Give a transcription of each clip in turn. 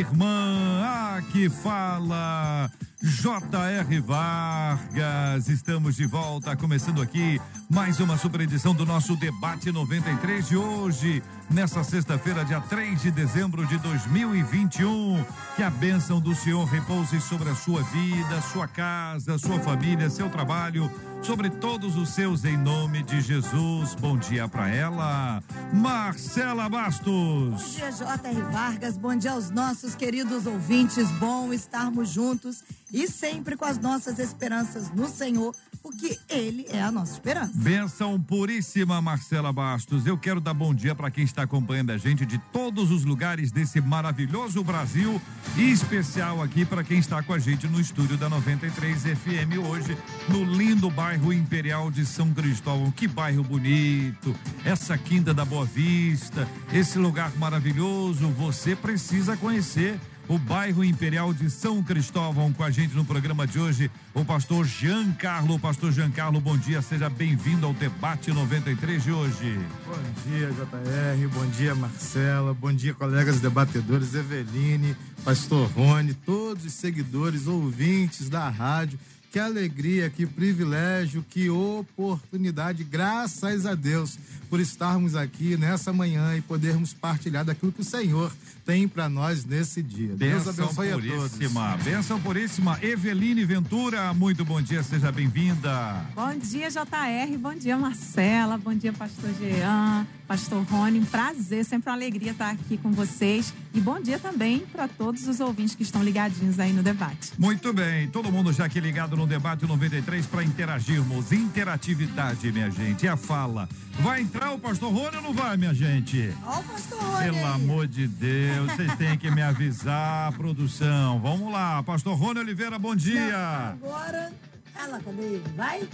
Irmã. Aqui fala J.R. Vargas. Estamos de volta, começando aqui mais uma super edição do nosso Debate 93 de hoje, nessa sexta-feira, dia 3 de dezembro de 2021. Que a bênção do Senhor repouse sobre a sua vida, sua casa, sua família, seu trabalho, sobre todos os seus, em nome de Jesus. Bom dia para ela, Marcela Bastos. Bom dia, J.R. Vargas. Bom dia aos nossos queridos ouvintes. Bom estarmos juntos e sempre com as nossas esperanças no Senhor, porque Ele é a nossa esperança. Benção puríssima, Marcela Bastos. Eu quero dar bom dia para quem está acompanhando a gente de todos os lugares desse maravilhoso Brasil e especial aqui para quem está com a gente no estúdio da 93 FM hoje, no lindo bairro Imperial de São Cristóvão. Que bairro bonito, essa quinta da Boa Vista, esse lugar maravilhoso, você precisa conhecer o bairro Imperial de São Cristóvão. Com a gente no programa de hoje, o pastor Giancarlo. Pastor Giancarlo, bom dia, seja bem-vindo ao debate 93 de hoje. Bom dia, JR, bom dia, Marcela, bom dia, colegas debatedores, Eveline, pastor Rony, todos os seguidores, ouvintes da rádio. Que alegria, que privilégio, que oportunidade, graças a Deus, por estarmos aqui nessa manhã e podermos partilhar daquilo que o Senhor tem para nós nesse dia. Deus Benção abençoe a todos. puríssima, benção puríssima. Eveline Ventura, muito bom dia, seja bem-vinda. Bom dia, JR. Bom dia, Marcela. Bom dia, Pastor Jean, Pastor Rony. Um prazer, sempre uma alegria estar aqui com vocês. E bom dia também para todos os ouvintes que estão ligadinhos aí no debate. Muito bem, todo mundo já aqui ligado no debate 93 para interagirmos. Interatividade, minha gente, e a fala. Vai entrar o pastor Rony ou não vai, minha gente? Ó, o pastor Rony. Pelo aí. amor de Deus, vocês têm que me avisar, produção. Vamos lá, pastor Rony Oliveira, bom dia. Não, agora. Ela, cadê? Vai?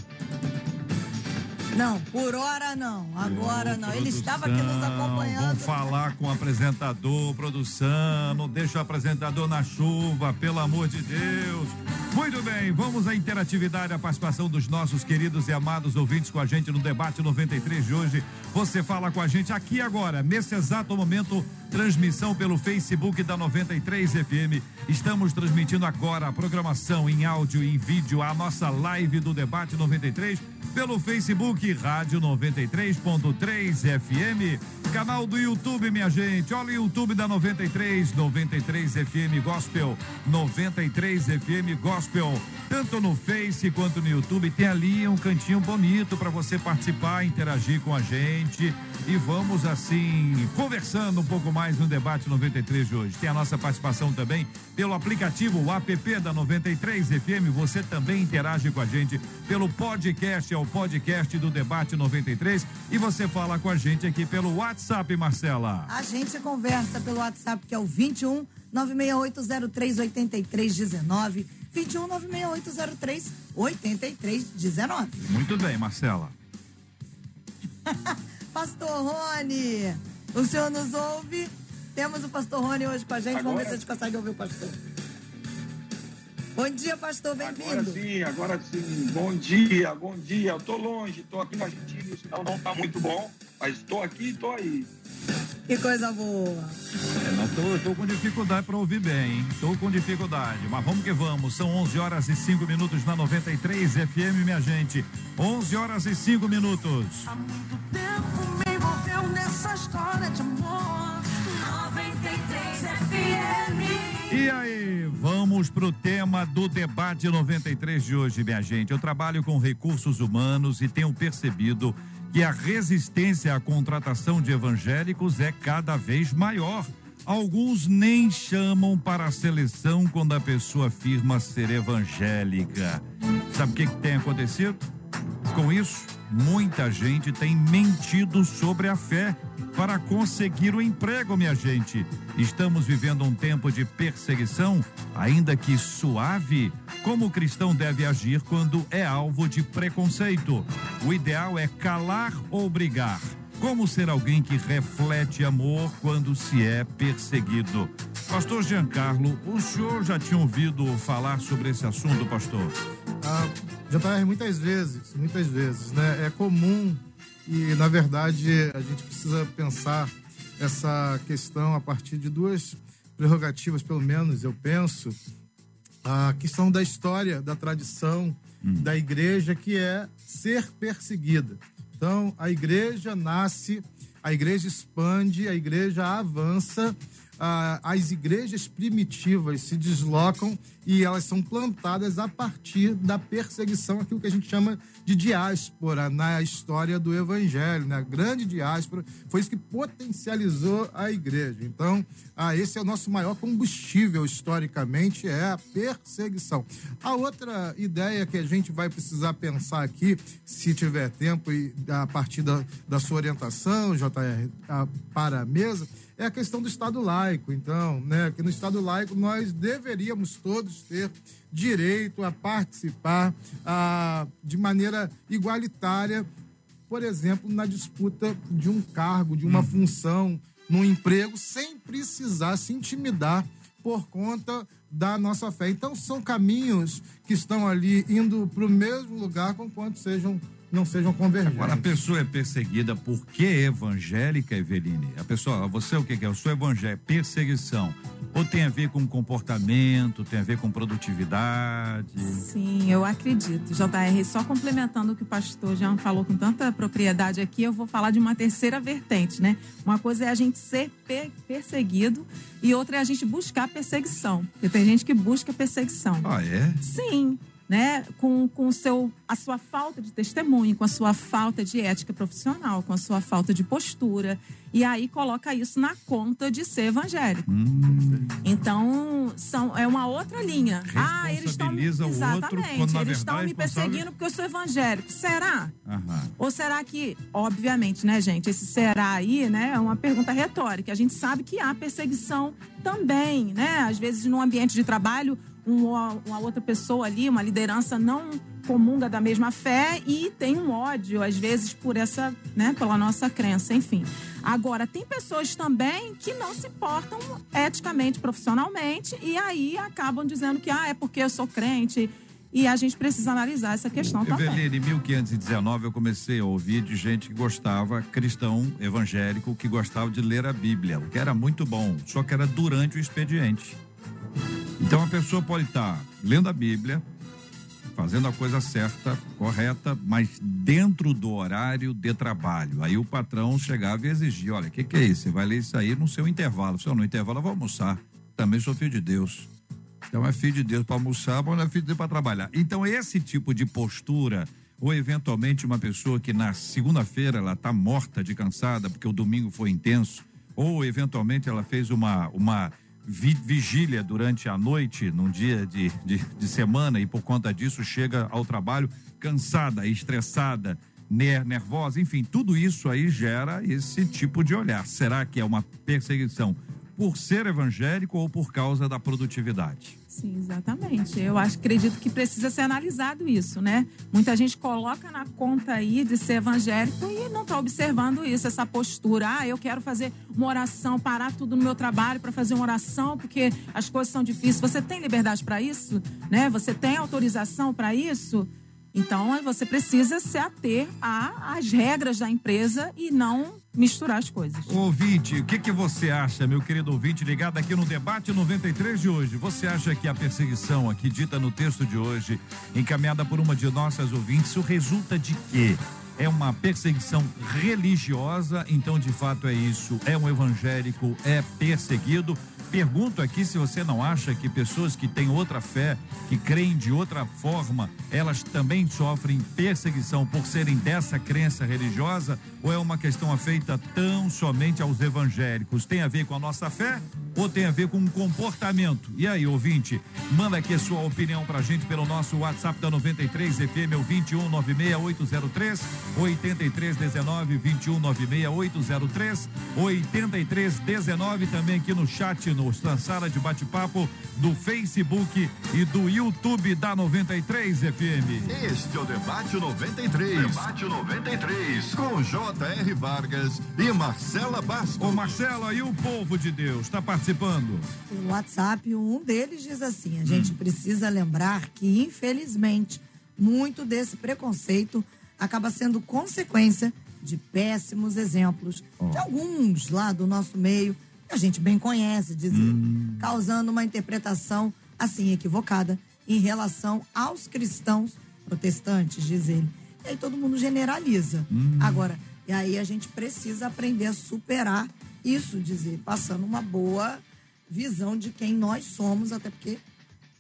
Não, por hora não. Agora não. Ele estava aqui nos Produção, acompanhando. Vamos falar com o apresentador, produção. Não deixa o apresentador na chuva, pelo amor de Deus. Muito bem, vamos à interatividade, a participação dos nossos queridos e amados ouvintes com a gente no debate 93 de hoje. Você fala com a gente aqui agora, nesse exato momento, transmissão pelo Facebook da 93 FM. Estamos transmitindo agora a programação em áudio e em vídeo, a nossa live do debate 93 pelo Facebook Rádio 93.3 FM, canal do YouTube, minha gente. Olha o YouTube da 93, 93 FM Gospel, 93 FM Gospel. Tanto no Face quanto no YouTube tem ali um cantinho bonito para você participar, interagir com a gente e vamos assim conversando um pouco mais no debate 93 de hoje. Tem a nossa participação também pelo aplicativo o app da 93 FM. Você também interage com a gente pelo podcast, é o podcast do debate 93 e você fala com a gente aqui pelo WhatsApp, Marcela. A gente conversa pelo WhatsApp, que é o 21 96803 8319. 21 96803 8319. Muito bem, Marcela. Pastor Rony, o senhor nos ouve? Temos o pastor Rony hoje com a gente. Vamos ver se a gente consegue ouvir o pastor. Bom dia, pastor, Agora bem-vindo. sim, agora sim. Bom dia, bom dia. Eu tô longe, tô aqui na Argentina, o sinal não tá muito bom, mas tô aqui e tô aí. Que coisa boa. É, não tô, tô com dificuldade para ouvir bem, hein? Tô com dificuldade, mas vamos que vamos. São 11 horas e 5 minutos na 93 FM, minha gente. 11 horas e 5 minutos. Há muito tempo me envolveu nessa história de amor. E aí, vamos pro tema do debate 93 de hoje, minha gente. Eu trabalho com recursos humanos e tenho percebido que a resistência à contratação de evangélicos é cada vez maior. Alguns nem chamam para a seleção quando a pessoa afirma ser evangélica. Sabe o que, que tem acontecido com isso? muita gente tem mentido sobre a fé para conseguir o emprego, minha gente. Estamos vivendo um tempo de perseguição, ainda que suave. Como o cristão deve agir quando é alvo de preconceito? O ideal é calar ou brigar. Como ser alguém que reflete amor quando se é perseguido? Pastor Giancarlo, o senhor já tinha ouvido falar sobre esse assunto, pastor? Ah, JR, muitas vezes, muitas vezes, né? É comum e, na verdade, a gente precisa pensar essa questão a partir de duas prerrogativas, pelo menos, eu penso. A questão da história, da tradição da igreja, que é ser perseguida. Então, a igreja nasce, a igreja expande, a igreja avança, ah, as igrejas primitivas se deslocam e elas são plantadas a partir da perseguição, aquilo que a gente chama de diáspora na história do evangelho, né? A grande diáspora foi isso que potencializou a igreja. Então, ah, esse é o nosso maior combustível historicamente, é a perseguição. A outra ideia que a gente vai precisar pensar aqui, se tiver tempo e a partir da, da sua orientação, JR, para a mesa, é a questão do Estado laico. Então, né, que no Estado laico nós deveríamos todos ter direito a participar ah, de maneira igualitária, por exemplo, na disputa de um cargo, de uma função, num emprego, sem precisar se intimidar por conta da nossa fé. Então, são caminhos que estão ali indo para o mesmo lugar, conquanto sejam não sejam convergentes. Agora, a pessoa é perseguida porque é evangélica, Eveline? A pessoa, você o que que é? Eu sou evangélico, perseguição. Ou tem a ver com comportamento, tem a ver com produtividade? Sim, eu acredito. JR, só complementando o que o pastor Jean falou com tanta propriedade aqui, eu vou falar de uma terceira vertente, né? Uma coisa é a gente ser pe- perseguido e outra é a gente buscar perseguição. Porque tem gente que busca perseguição. Ah, é? Sim, né? Com, com seu, a sua falta de testemunho, com a sua falta de ética profissional, com a sua falta de postura. E aí coloca isso na conta de ser evangélico. Hum. Então, são, é uma outra linha. Ah, eles estão. Outro, Exatamente. na eles estão me perseguindo porque eu sou evangélico. Será? Aham. Ou será que, obviamente, né, gente, esse será aí, né, é uma pergunta retórica. A gente sabe que há perseguição também, né? Às vezes, no ambiente de trabalho, uma, outra pessoa ali, uma liderança não comunga da mesma fé e tem um ódio, às vezes, por essa, né, pela nossa crença, enfim. Agora, tem pessoas também que não se portam eticamente, profissionalmente, e aí acabam dizendo que, ah, é porque eu sou crente. E a gente precisa analisar essa questão também. Eveline, em 1519 eu comecei a ouvir de gente que gostava, cristão evangélico, que gostava de ler a Bíblia, o que era muito bom, só que era durante o expediente. Então a pessoa pode estar lendo a Bíblia, fazendo a coisa certa, correta, mas dentro do horário de trabalho. Aí o patrão chegava e exigia: olha, o que, que é isso? Você vai ler isso aí no seu intervalo. Se eu no intervalo, eu vou almoçar. Também sou filho de Deus. Então é filho de Deus para almoçar, mas não é filho de Deus para trabalhar. Então esse tipo de postura, ou eventualmente uma pessoa que na segunda-feira ela está morta de cansada porque o domingo foi intenso, ou eventualmente ela fez uma, uma vigília durante a noite, num dia de, de, de semana, e por conta disso chega ao trabalho cansada, estressada, ner- nervosa, enfim, tudo isso aí gera esse tipo de olhar. Será que é uma perseguição por ser evangélico ou por causa da produtividade? Sim, exatamente. Eu acho, acredito que precisa ser analisado isso, né? Muita gente coloca na conta aí de ser evangélico e não está observando isso, essa postura. Ah, eu quero fazer uma oração, parar tudo no meu trabalho para fazer uma oração porque as coisas são difíceis. Você tem liberdade para isso, né? Você tem autorização para isso? Então você precisa se ater às regras da empresa e não misturar as coisas. Ouvinte, o que, que você acha, meu querido ouvinte, ligado aqui no debate 93 de hoje? Você acha que a perseguição aqui dita no texto de hoje, encaminhada por uma de nossas ouvintes, resulta de quê? É uma perseguição religiosa, então de fato é isso. É um evangélico, é perseguido. Pergunto aqui se você não acha que pessoas que têm outra fé, que creem de outra forma, elas também sofrem perseguição por serem dessa crença religiosa ou é uma questão feita tão somente aos evangélicos? Tem a ver com a nossa fé ou tem a ver com comportamento? E aí, ouvinte, manda aqui a sua opinião pra gente pelo nosso WhatsApp da 93 FM, é o 2196803 8319 2196803 8319 também aqui no chat, no na sala de bate-papo do Facebook e do YouTube da 93 FM. Este é o Debate 93. Debate 93. Com J.R. Vargas e Marcela Bastos. Ô Marcela, e o povo de Deus está participando? O WhatsApp, um deles diz assim: a gente precisa lembrar que, infelizmente, muito desse preconceito acaba sendo consequência de péssimos exemplos de alguns lá do nosso meio, que a gente bem conhece, dizer, causando uma interpretação assim equivocada em relação aos cristãos protestantes, diz ele. E aí todo mundo generaliza. Agora, e aí a gente precisa aprender a superar isso, dizer, passando uma boa visão de quem nós somos, até porque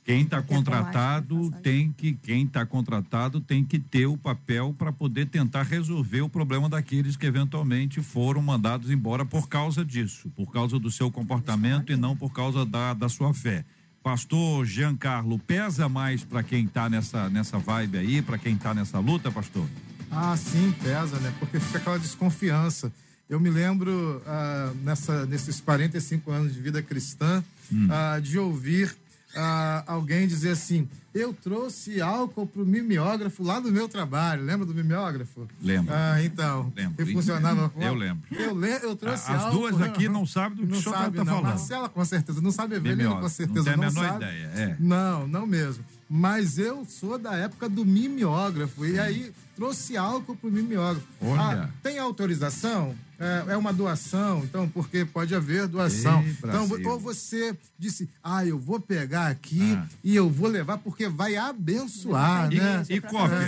Quem está tomar contratado tem que quem está contratado tem que ter o papel para poder tentar resolver o problema daqueles que eventualmente foram mandados embora por causa disso, por causa do seu comportamento e não por causa da, da sua fé. Pastor Giancarlo, pesa mais para quem está nessa nessa vibe aí, para quem está nessa luta, pastor? Ah, sim, pesa, né? Porque fica aquela desconfiança. Eu me lembro, ah, nessa, nesses 45 anos de vida cristã, ah, de ouvir ah, alguém dizer assim: Eu trouxe álcool pro mimeógrafo lá do meu trabalho. Lembra do mimeógrafo? Lembro. Ah, então. Lembro. Que funcionava com Eu lembro. Eu, le... eu trouxe As álcool. duas aqui não sabem do que Não o senhor tá não. falando. Marcela, com certeza. Não sabe Evelina, com certeza. Não tem a menor sabe. ideia, é. Não, não mesmo. Mas eu sou da época do mimeógrafo. E aí trouxe álcool pro mimeógrafo. Olha. Ah, tem autorização? É, é uma doação, então, porque pode haver doação. Ei, então, ou você disse, ah, eu vou pegar aqui Ah. e eu vou levar porque vai abençoar, E- né? e cópia?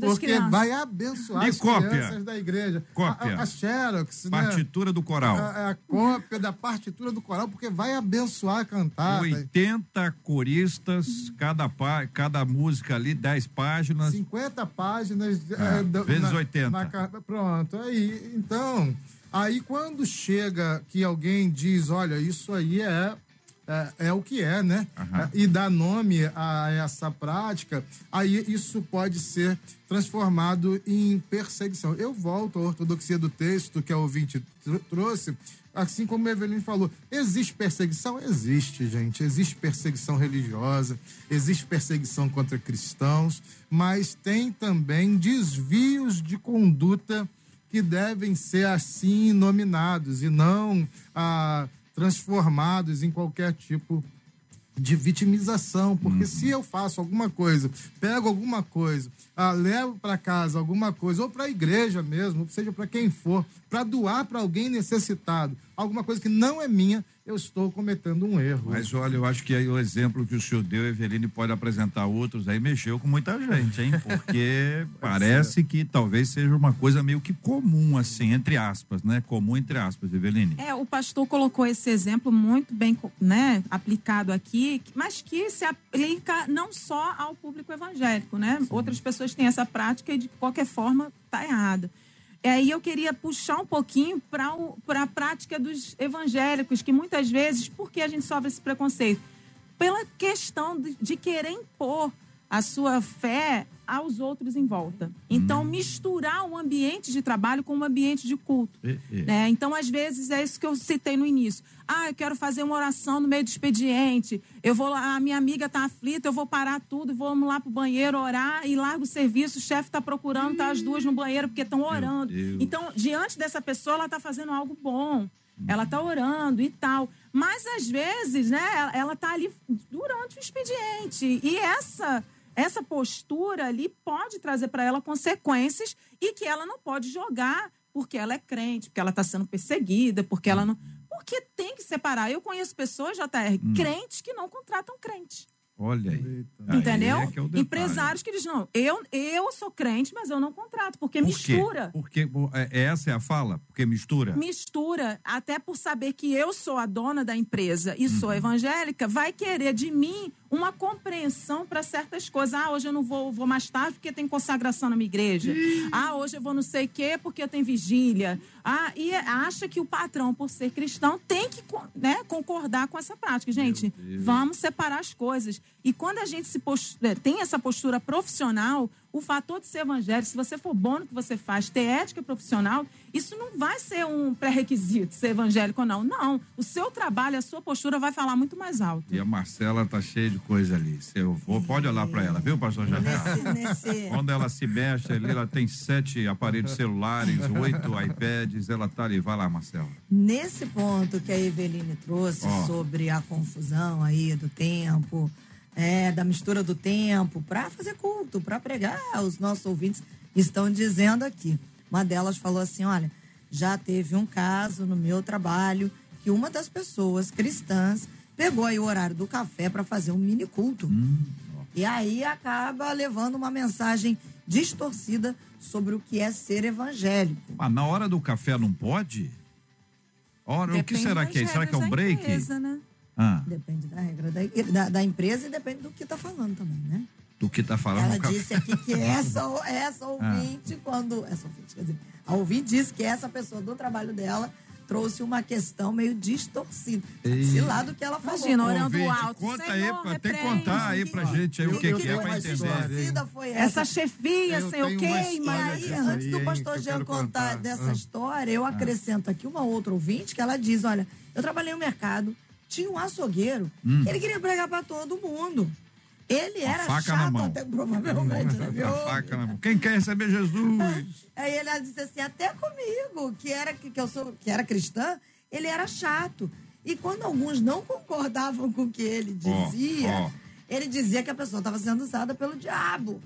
das Porque crianças. vai abençoar E as cópia? crianças da igreja. Cópia? A, a, Xerox, né? Partitura do coral. A, a cópia da partitura do coral, porque vai abençoar a cantada. 80 coristas, cada, pá, cada música ali, 10 páginas. 50 páginas. É, eh, do- vezes na- 80. na pronto, aí. Então, aí quando chega que alguém diz: olha, isso aí é. É, é o que é, né? É, E dá nome a essa prática, aí isso pode ser transformado em perseguição. Eu volto à ortodoxia do texto que a ouvinte tr- trouxe, assim como a Evelyn falou. Existe perseguição? Existe, gente. Existe perseguição religiosa, existe perseguição contra cristãos, mas tem também desvios de conduta que devem ser assim nominados e não ah, transformados em qualquer tipo de vitimização, porque se eu faço alguma coisa, pego alguma coisa, ah, levo para casa alguma coisa, ou para a igreja mesmo, seja para quem for, para doar para alguém necessitado, alguma coisa que não é minha, eu estou cometendo um erro. Mas olha, eu acho que aí o exemplo que o senhor deu, Eveline, pode apresentar outros aí, mexeu com muita gente, hein? Porque parece que talvez seja uma coisa meio que comum, assim, entre aspas, né? Comum entre aspas, Eveline. É, o pastor colocou esse exemplo muito bem né, aplicado aqui, mas que se aplica não só ao público evangélico, né? Outras pessoas têm essa prática e de qualquer forma está errado. E aí eu queria puxar um pouquinho para a prática dos evangélicos, que muitas vezes, por que a gente sofre esse preconceito? Pela questão de, de querer impor a sua fé aos outros em volta. Então, misturar o ambiente de trabalho com o ambiente de culto. É, é. né? Então, às vezes, é isso que eu citei no início. Ah, eu quero fazer uma oração no meio do expediente. Eu vou lá, a minha amiga está aflita, eu vou parar tudo, vamos lá pro banheiro orar e largo o serviço. O chefe está procurando, tá as duas no banheiro porque estão orando. Então, diante dessa pessoa, ela está fazendo algo bom. Ela está orando e tal. Mas, às vezes, né, ela está ali durante o expediente. E essa essa postura ali pode trazer para ela consequências e que ela não pode jogar porque ela é crente, porque ela está sendo perseguida, porque ela não. Porque tem que separar. Eu conheço pessoas, JR, crentes que não contratam crente. Olha aí. Aí Entendeu? é que é. Empresários que eles não. Eu, eu sou crente, mas eu não contrato, porque Por quê? mistura. Porque é, essa é a fala? Porque mistura? Mistura, até por saber que eu sou a dona da empresa e Uhum. sou evangélica, vai querer de mim uma compreensão para certas coisas. Ah, hoje eu não vou, vou mais tarde porque tem consagração na minha igreja. Ah, hoje eu vou não sei o quê porque eu tenho vigília. Ah, e acha que o patrão, por ser cristão, tem que né, concordar com essa prática. Gente, vamos separar as coisas. E quando a gente se pos- eh, tem essa postura profissional, o fator de ser evangélico, se você for bom no que você faz, ter ética profissional, isso não vai ser um pré-requisito, ser evangélico ou não. Não. O seu trabalho, a sua postura vai falar muito mais alto. E a Marcela tá cheia de coisa ali. Se eu vou, pode olhar para ela, viu, pastor Jafé? Nesse, nesse, Quando ela se mexe ali, ela tem sete aparelhos celulares, oito iPads, ela tá ali. Vai lá, Marcela. nesse ponto que a Eveline trouxe Ó. sobre a confusão aí do tempo, é, da mistura do tempo, para fazer culto, para pregar, os nossos ouvintes estão dizendo aqui. Uma delas falou assim: olha, já teve um caso no meu trabalho que uma das pessoas cristãs pegou aí o horário do café para fazer um mini culto. E aí acaba levando uma mensagem distorcida sobre o que é ser evangélico. Mas na hora do café não pode? Ora, o que será que é? Será que é um break? empresa, né? Ah, Depende da regra da, da, da empresa e depende do que tá falando também, né? do que tá falando Ela disse aqui que essa, Ah. essa ouvinte, quando. Essa ouvinte, quer dizer, a ouvinte disse que essa pessoa do trabalho dela trouxe uma questão meio distorcida. Se lá do que ela falou. Imagina, orando Ouvinte, alto. conta Senhor, aí, pra- tem que repreende. contar aí pra gente aí o que, Eu- que é pra entender. foi Essa essa. chefia, Eu E história aí, antes do pastor que eu Jean contar contar. dessa Ah. história, eu acrescento aqui uma outra ouvinte que ela diz: olha, eu trabalhei no mercado, tinha um açougueiro, ele queria pregar pra todo mundo. Ele Hum. era faca na chato mão. até provavelmente, né? meu? Faca na mão. Quem quer receber Jesus? Aí ele disse assim, até comigo, que era que, que eu sou, que era cristã, ele era chato. E quando alguns não concordavam com o que ele dizia, ó. ele dizia que a pessoa estava sendo usada pelo diabo.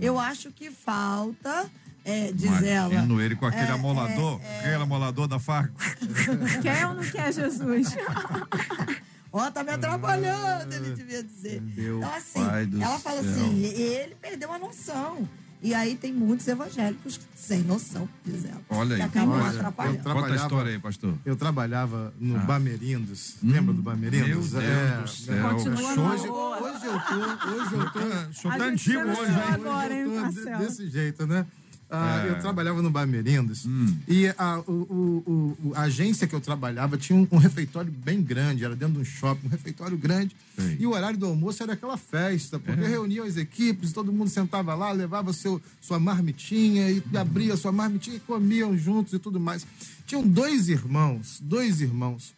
Eu acho que falta, é, diz ela. Imagino ele com aquele é, amolador, aquele amolador da faca. Quer ou não quer Jesus? Ó, tá me atrapalhando, ele devia dizer. Meu então, assim, pai do ela fala céu. assim, e- ele perdeu a noção. E aí tem muitos evangélicos sem noção, diz ela. Olha aí. Que acabam Olha, atrapalhando. eu Conta a história aí, pastor. Eu trabalhava no Ah. Bamerindos. Lembra do Bamerindos? Meu Deus É, do céu. Continua Hoje, hoje, boa. hoje eu tô. Hoje eu tô. A tá antigo hoje, hein? agora, hein, eu tô desse jeito, né? Ah, É. Eu trabalhava no Bamerindos Hum. e a, o, o- a agência que eu trabalhava tinha um, um refeitório bem grande, era dentro de um shopping, um refeitório grande. Sei. E o horário do almoço era aquela festa, porque É. reuniam as equipes, todo mundo sentava lá, levava seu, sua marmitinha e abria sua marmitinha e comiam juntos e tudo mais. Tinham dois irmãos, dois irmãos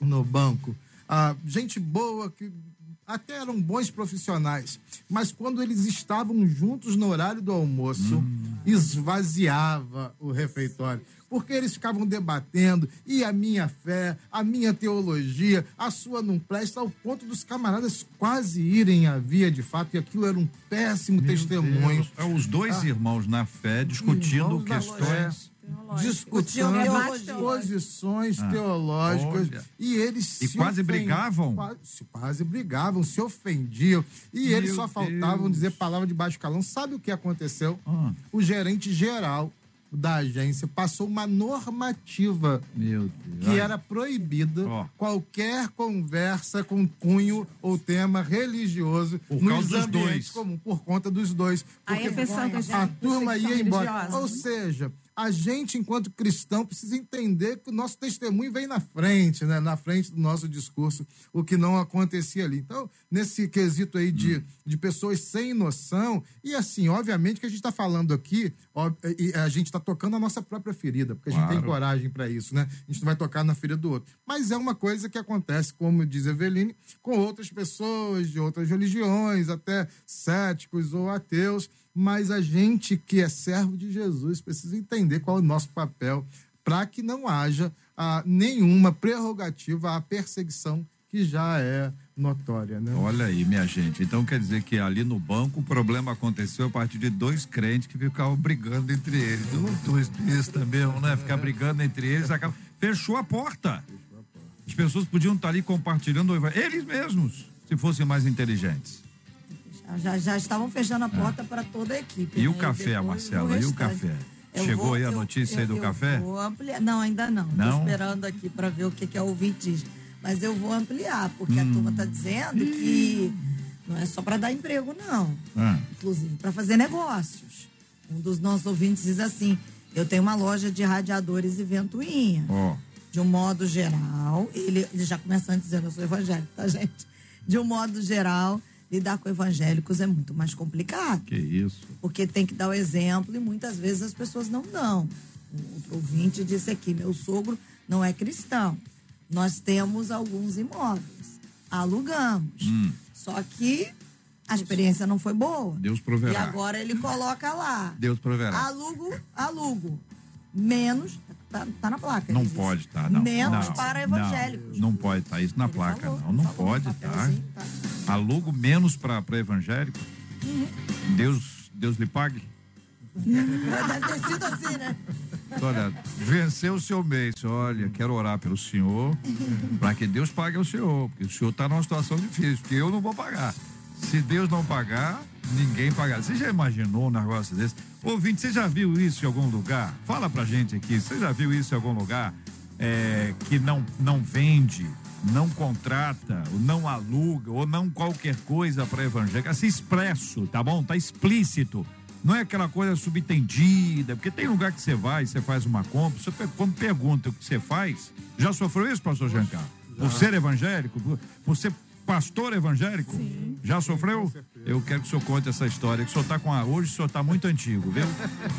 no banco. Ah, gente boa, que até eram bons profissionais. Mas quando eles estavam juntos no horário do almoço, esvaziava o refeitório. Porque eles ficavam debatendo, e a minha fé, a minha teologia, a sua não presta, ao ponto dos camaradas quase irem à via de fato, e aquilo era um péssimo testemunho. É os dois irmãos na fé discutindo questões. Discutando Teologia. posições teológicas olha. e eles E se quase ofen- brigavam? Quase, quase brigavam, se ofendiam e Meu eles só faltavam Deus. dizer palavra de baixo calão. Sabe o que aconteceu? Ah. O gerente geral da agência passou uma normativa Meu Deus. que era proibida Ó. qualquer conversa com cunho ou tema religioso Por nos causa dos ambientes dois. comum, por conta dos dois. Aí a Porque pessoa que a turma ia embora. religiosa. Ou seja, a gente, enquanto cristão, precisa entender que o nosso testemunho vem na frente, né? na frente do nosso discurso, o que não acontecia ali. Então, nesse quesito aí de, Hum. de pessoas sem noção, e assim, obviamente que a gente está falando aqui, ó, e a gente está tocando a nossa própria ferida, porque a gente tem coragem para isso, né? A gente não vai tocar na ferida do outro. Mas é uma coisa que acontece, como diz Eveline, com outras pessoas de outras religiões, até céticos ou ateus. Mas a gente que é servo de Jesus precisa entender qual é o nosso papel para que não haja ah, nenhuma prerrogativa à perseguição que já é notória, né? Olha aí, minha gente. Então quer dizer que ali no banco o problema aconteceu a partir de dois crentes que ficavam brigando entre eles. Dois bestas mesmo, né? Ficar brigando entre eles. Acaba... Fechou a porta. As pessoas podiam estar ali compartilhando o evangelho. Eles mesmos. Se fossem mais inteligentes. Já, já estavam fechando a porta para toda a equipe. É. E o né? café, depois Marcela? E o café? Eu Chegou vou- aí a eu- notícia aí eu- do eu café? Vou ampliar. Não, ainda não. Estou esperando aqui para ver o que, que a ouvinte diz. Mas eu vou ampliar, porque Hum. a turma está dizendo que não é só para dar emprego, não. Ah, Inclusive para fazer negócios. Um dos nossos ouvintes diz assim: eu tenho uma loja de radiadores e ventoinha. ó. De um modo geral, ele, ele já começando dizendo, eu sou evangélico, tá, gente? De um modo geral, lidar com evangélicos é muito mais complicado. Que isso. Porque tem que dar o exemplo e muitas vezes as pessoas não dão. Outro ouvinte disse aqui: meu sogro não é cristão. Nós temos alguns imóveis, alugamos. Hum. Só que a experiência não foi boa. Deus E proverá. agora ele coloca lá: Deus proverá. alugo, alugo. Menos, tá, tá na placa. Não pode estar, não. Menos Não, para evangélicos. Não, não pode estar isso na Ele placa, falou, não. Não falou, pode estar. papelzinho, tá. Alugo menos para evangélico. Uhum. Deus, Deus lhe pague. Deve ter sido assim, né? Olha, venceu o seu mês. Olha, quero orar pelo senhor, para que Deus pague ao senhor, porque o senhor está numa situação difícil, porque eu não vou pagar. Se Deus não pagar, ninguém pagará. Você já imaginou um negócio desse? Ouvinte, você já viu isso em algum lugar? Fala pra gente aqui, você já viu isso em algum lugar é, que não, não vende, não contrata, ou não aluga, ou não qualquer coisa para evangélico? Assim, expresso, tá bom? Tá explícito. Não é aquela coisa subentendida, porque tem lugar que você vai, você faz uma compra, você, quando pergunta o que você faz, já sofreu isso, pastor Giancarlo? Por ser evangélico? Por, por ser pastor evangélico? Sim. Já sofreu? Eu quero que o senhor conte essa história, que o senhor tá com a. Hoje o senhor tá muito antigo, viu?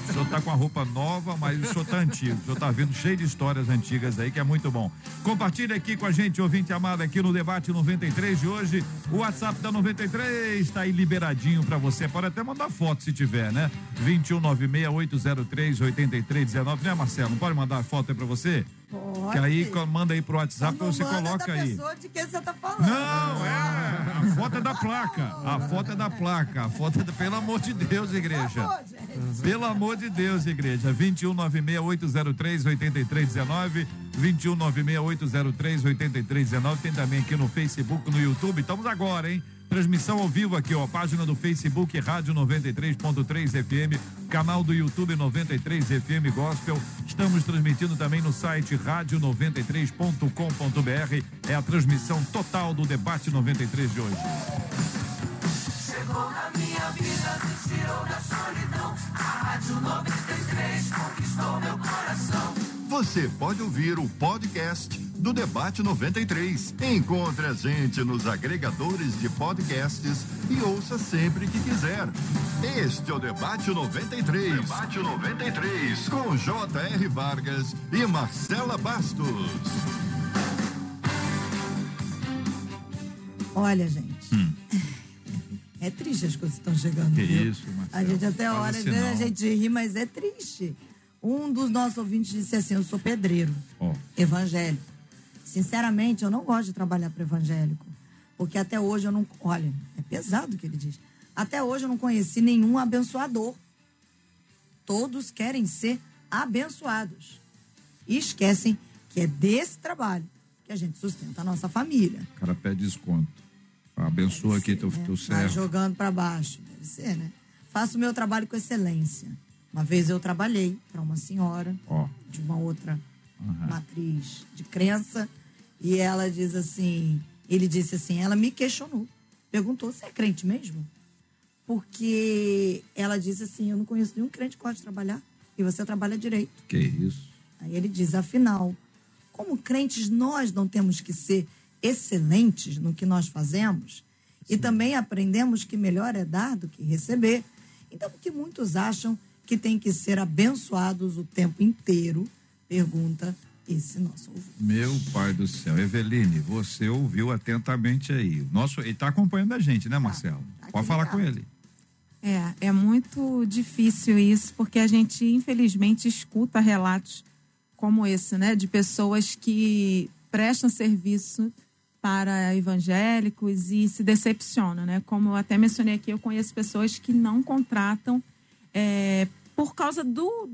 O senhor tá com a roupa nova, mas o senhor tá antigo. O senhor tá vindo cheio de histórias antigas aí, que é muito bom. Compartilha aqui com a gente, ouvinte amado, aqui no Debate 93 de hoje. O WhatsApp da 93 tá aí liberadinho pra você. Pode até mandar foto se tiver, né? 2196-803-8319. Né, Marcelo? Não pode mandar foto aí pra você? Pode. Que aí manda aí pro WhatsApp, Não você coloca aí. de quem você tá falando. Não, é. A foto é da placa. A foto é da placa. A foto é da. Pelo amor de Deus, igreja. Pelo amor de Deus, igreja. 2196-803-8319. 2196-803-8319. Tem também aqui no Facebook, no YouTube. Estamos agora, hein? Transmissão ao vivo aqui, ó. Página do Facebook, Rádio 93.3 FM. Canal do YouTube 93 FM Gospel. Estamos transmitindo também no site rádio93.com.br. É a transmissão total do debate 93 de hoje. Chegou na minha vida, me tirou da solidão. A Rádio 93 conquistou meu coração. Você pode ouvir o podcast do Debate 93. Encontre a gente nos agregadores de podcasts e ouça sempre que quiser. Este é o Debate 93. Debate 93 com J.R. Vargas e Marcela Bastos. Olha, gente. É triste as coisas que estão chegando. Hum. Que viu? isso, Marcelo. A gente até hora, às vezes a gente ri, mas é triste. Um dos nossos ouvintes disse assim: Eu sou pedreiro, Ó. evangélico. Sinceramente, eu não gosto de trabalhar para evangélico. Porque até hoje eu não. Olha, é pesado o que ele diz. Até hoje eu não conheci nenhum abençoador. Todos querem ser abençoados. E esquecem que é desse trabalho que a gente sustenta a nossa família. O cara pede desconto. Abençoa aqui teu, né? teu Vai servo. jogando para baixo. Deve ser, né? Faço o meu trabalho com excelência. Uma vez eu trabalhei para uma senhora Ó. de uma outra Aham. matriz de crença e ela diz assim, ele disse assim, ela me questionou, perguntou, você é crente mesmo? Porque ela disse assim, eu não conheço nenhum crente que gosta de trabalhar e você trabalha direito. Que isso. Aí ele diz, afinal, como crentes nós não temos que ser excelentes no que nós fazemos e também aprendemos que melhor é dar do que receber. Então, por que muitos acham que tem que ser abençoados o tempo inteiro? Pergunta esse nosso ouvinte. Meu pai do céu. Eveline, você ouviu atentamente aí. Nosso, ele tá acompanhando a gente, né, Marcelo? tá aqui Pode falar ligado. com ele. É, é muito difícil isso, porque a gente, infelizmente, escuta relatos como esse, né? De pessoas que prestam serviço para evangélicos e se decepcionam, né? Como eu até mencionei aqui, eu conheço pessoas que não contratam é, por causa do,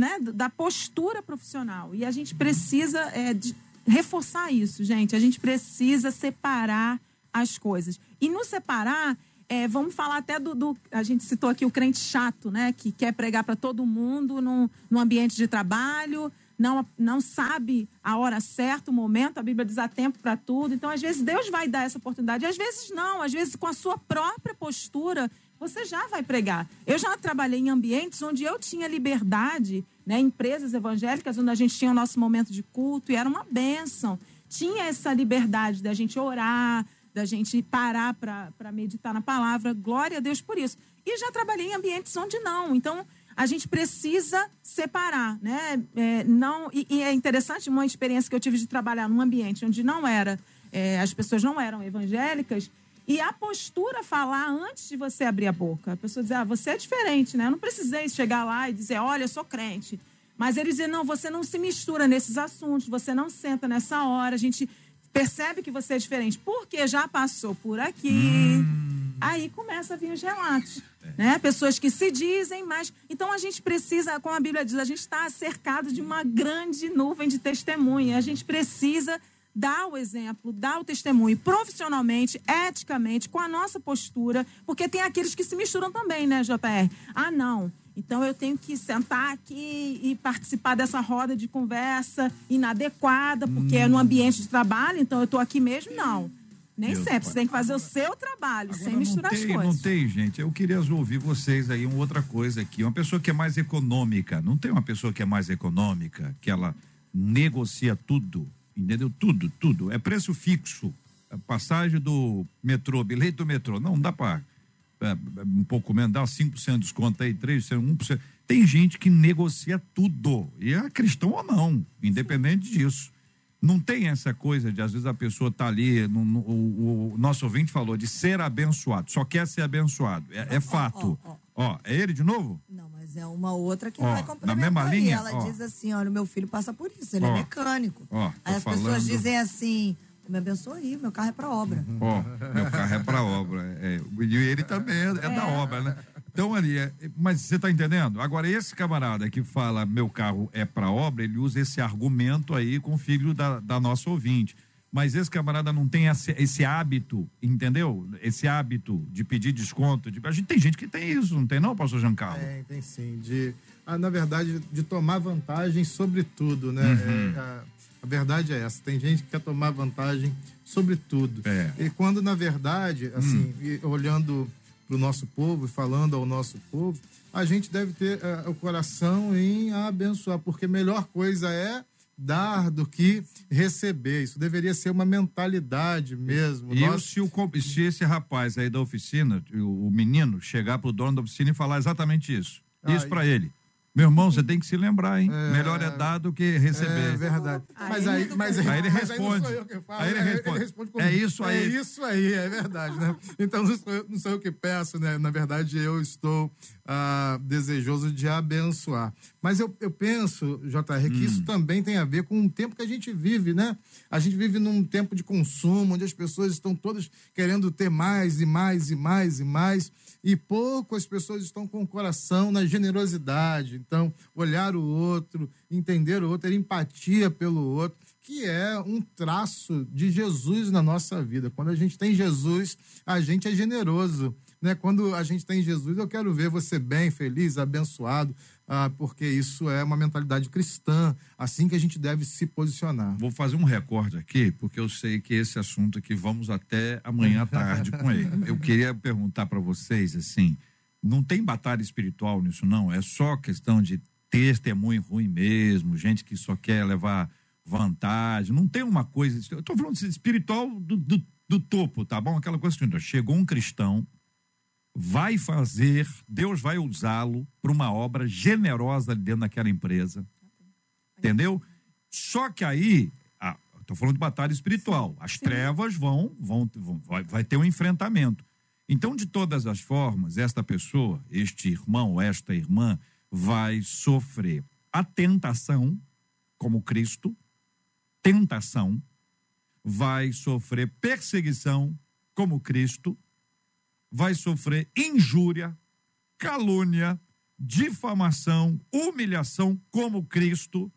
né, da postura profissional. E a gente precisa é, de- reforçar isso, gente. A gente precisa separar as coisas. E no separar, é, vamos falar até do, do, A gente citou aqui o crente chato, né? Que quer pregar para todo mundo no, no ambiente de trabalho, não, não sabe a hora certa, o momento. A Bíblia diz há tempo para tudo. Então, às vezes, Deus vai dar essa oportunidade. Às vezes, não. Às vezes, com a sua própria postura, você já vai pregar. Eu já trabalhei em ambientes onde eu tinha liberdade, né? Empresas evangélicas, onde a gente tinha o nosso momento de culto e era uma bênção. Tinha essa liberdade da gente orar, da gente parar para meditar na palavra. Glória a Deus por isso. E já trabalhei em ambientes onde não. Então, a gente precisa separar, né? É, não, e, e, é interessante uma experiência que eu tive de trabalhar num ambiente onde não era, é, as pessoas não eram evangélicas, e a postura falar antes de você abrir a boca. A pessoa dizer, ah, você é diferente, né? Eu não precisei chegar lá e dizer, olha, eu sou crente. Mas ele dizer, não, você não se mistura nesses assuntos, você não senta nessa hora, a gente percebe que você é diferente, porque já passou por aqui. Hum. Aí começa a vir os relatos. É. Né? Pessoas que se dizem, mas. Então a gente precisa, como a Bíblia diz, a gente está cercado de uma grande nuvem de testemunha. A gente precisa dar o exemplo, dar o testemunho profissionalmente, eticamente, com a nossa postura, porque tem aqueles que se misturam também, né, JR? Ah, não. Então eu tenho que sentar aqui e participar dessa roda de conversa inadequada, porque hum. é no ambiente de trabalho, então eu estou aqui mesmo, não. Nem Meu sempre, você tem que fazer o seu trabalho, sem misturar tem, as coisas. Não tem, gente. Eu queria ouvir vocês aí uma outra coisa aqui. Uma pessoa que é mais econômica. Não tem uma pessoa que é mais econômica, que ela negocia tudo entendeu? Tudo, tudo. É preço fixo. A passagem do metrô, bilhete do metrô. Não, dá para é, um pouco menos, dá 5% de desconto aí, 3%, 1%. Tem gente que negocia tudo. E é cristão ou não, independente disso. Não tem essa coisa de, às vezes, a pessoa tá ali, no, no, o, o, nosso ouvinte falou de ser abençoado, só quer ser abençoado. É, é fato. Ó, ó, é ele de novo? Não, mas é uma outra que vai complementar. Na mesma linha? Ela diz assim, olha, o meu filho passa por isso, ele é mecânico. Aí as falando... pessoas dizem assim, me abençoa aí, meu carro é para obra. Ó, meu carro é para obra. É, e ele também é, é, da obra, né? Então, ali, é, mas você está entendendo? Agora, esse camarada que fala meu carro é para obra, ele usa esse argumento aí com o filho da, da nossa ouvinte. Mas esse camarada não tem esse, esse, hábito, entendeu? Esse hábito de pedir desconto. De, a gente tem gente que tem isso, não tem não, pastor Giancarlo? Tem, tem sim. De, ah, na verdade, de tomar vantagem sobre tudo, né? Uhum. É, a, a, verdade é essa. Tem gente que quer tomar vantagem sobre tudo. É. E quando, na verdade, assim, hum. olhando para o nosso povo e falando ao nosso povo, a gente deve ter uh, o coração em abençoar, porque melhor coisa é dar do que receber. Isso deveria ser uma mentalidade mesmo. E Nós... se, o, se esse rapaz aí da oficina, o, o menino, chegar para o dono da oficina e falar exatamente isso, ah, isso para ele. Meu irmão, você tem que se lembrar, hein? É... Melhor é dar do que receber. É verdade. Mas aí, mas aí, aí ele responde. Aí, falo, aí ele responde. Ele responde é isso aí. É isso aí, é verdade, né? Então não sou, eu, não sou eu que peço, né? Na verdade, eu estou ah, desejoso de abençoar. Mas eu, eu penso, JR, que hum. isso também tem a ver com o tempo que a gente vive, né? A gente vive num tempo de consumo, onde as pessoas estão todas querendo ter mais e mais e mais e mais e pouco as pessoas estão com o coração na generosidade. Então, olhar o outro, entender o outro, ter empatia pelo outro, que é um traço de Jesus na nossa vida. Quando a gente tem Jesus, a gente é generoso. Né? Quando a gente tem Jesus, eu quero ver você bem, feliz, abençoado, porque isso é uma mentalidade cristã, assim que a gente deve se posicionar. Vou fazer um recorde aqui, porque eu sei que esse assunto aqui vamos até amanhã à tarde com ele. Eu queria perguntar para vocês assim, não tem batalha espiritual nisso não, é só questão de testemunho ruim mesmo, gente que só quer levar vantagem, não tem uma coisa, eu estou falando espiritual do, do, do topo, tá bom? Aquela coisa assim, chegou um cristão vai fazer, Deus vai usá-lo para uma obra generosa ali dentro daquela empresa. Entendeu? Só que aí, estou falando de batalha espiritual, as Sim. trevas vão, vão, vão vai, vai ter um enfrentamento. Então, de todas as formas, esta pessoa, este irmão, esta irmã, vai sofrer a tentação, como Cristo, tentação, vai sofrer perseguição, como Cristo, vai sofrer injúria, calúnia, difamação, humilhação como Cristo,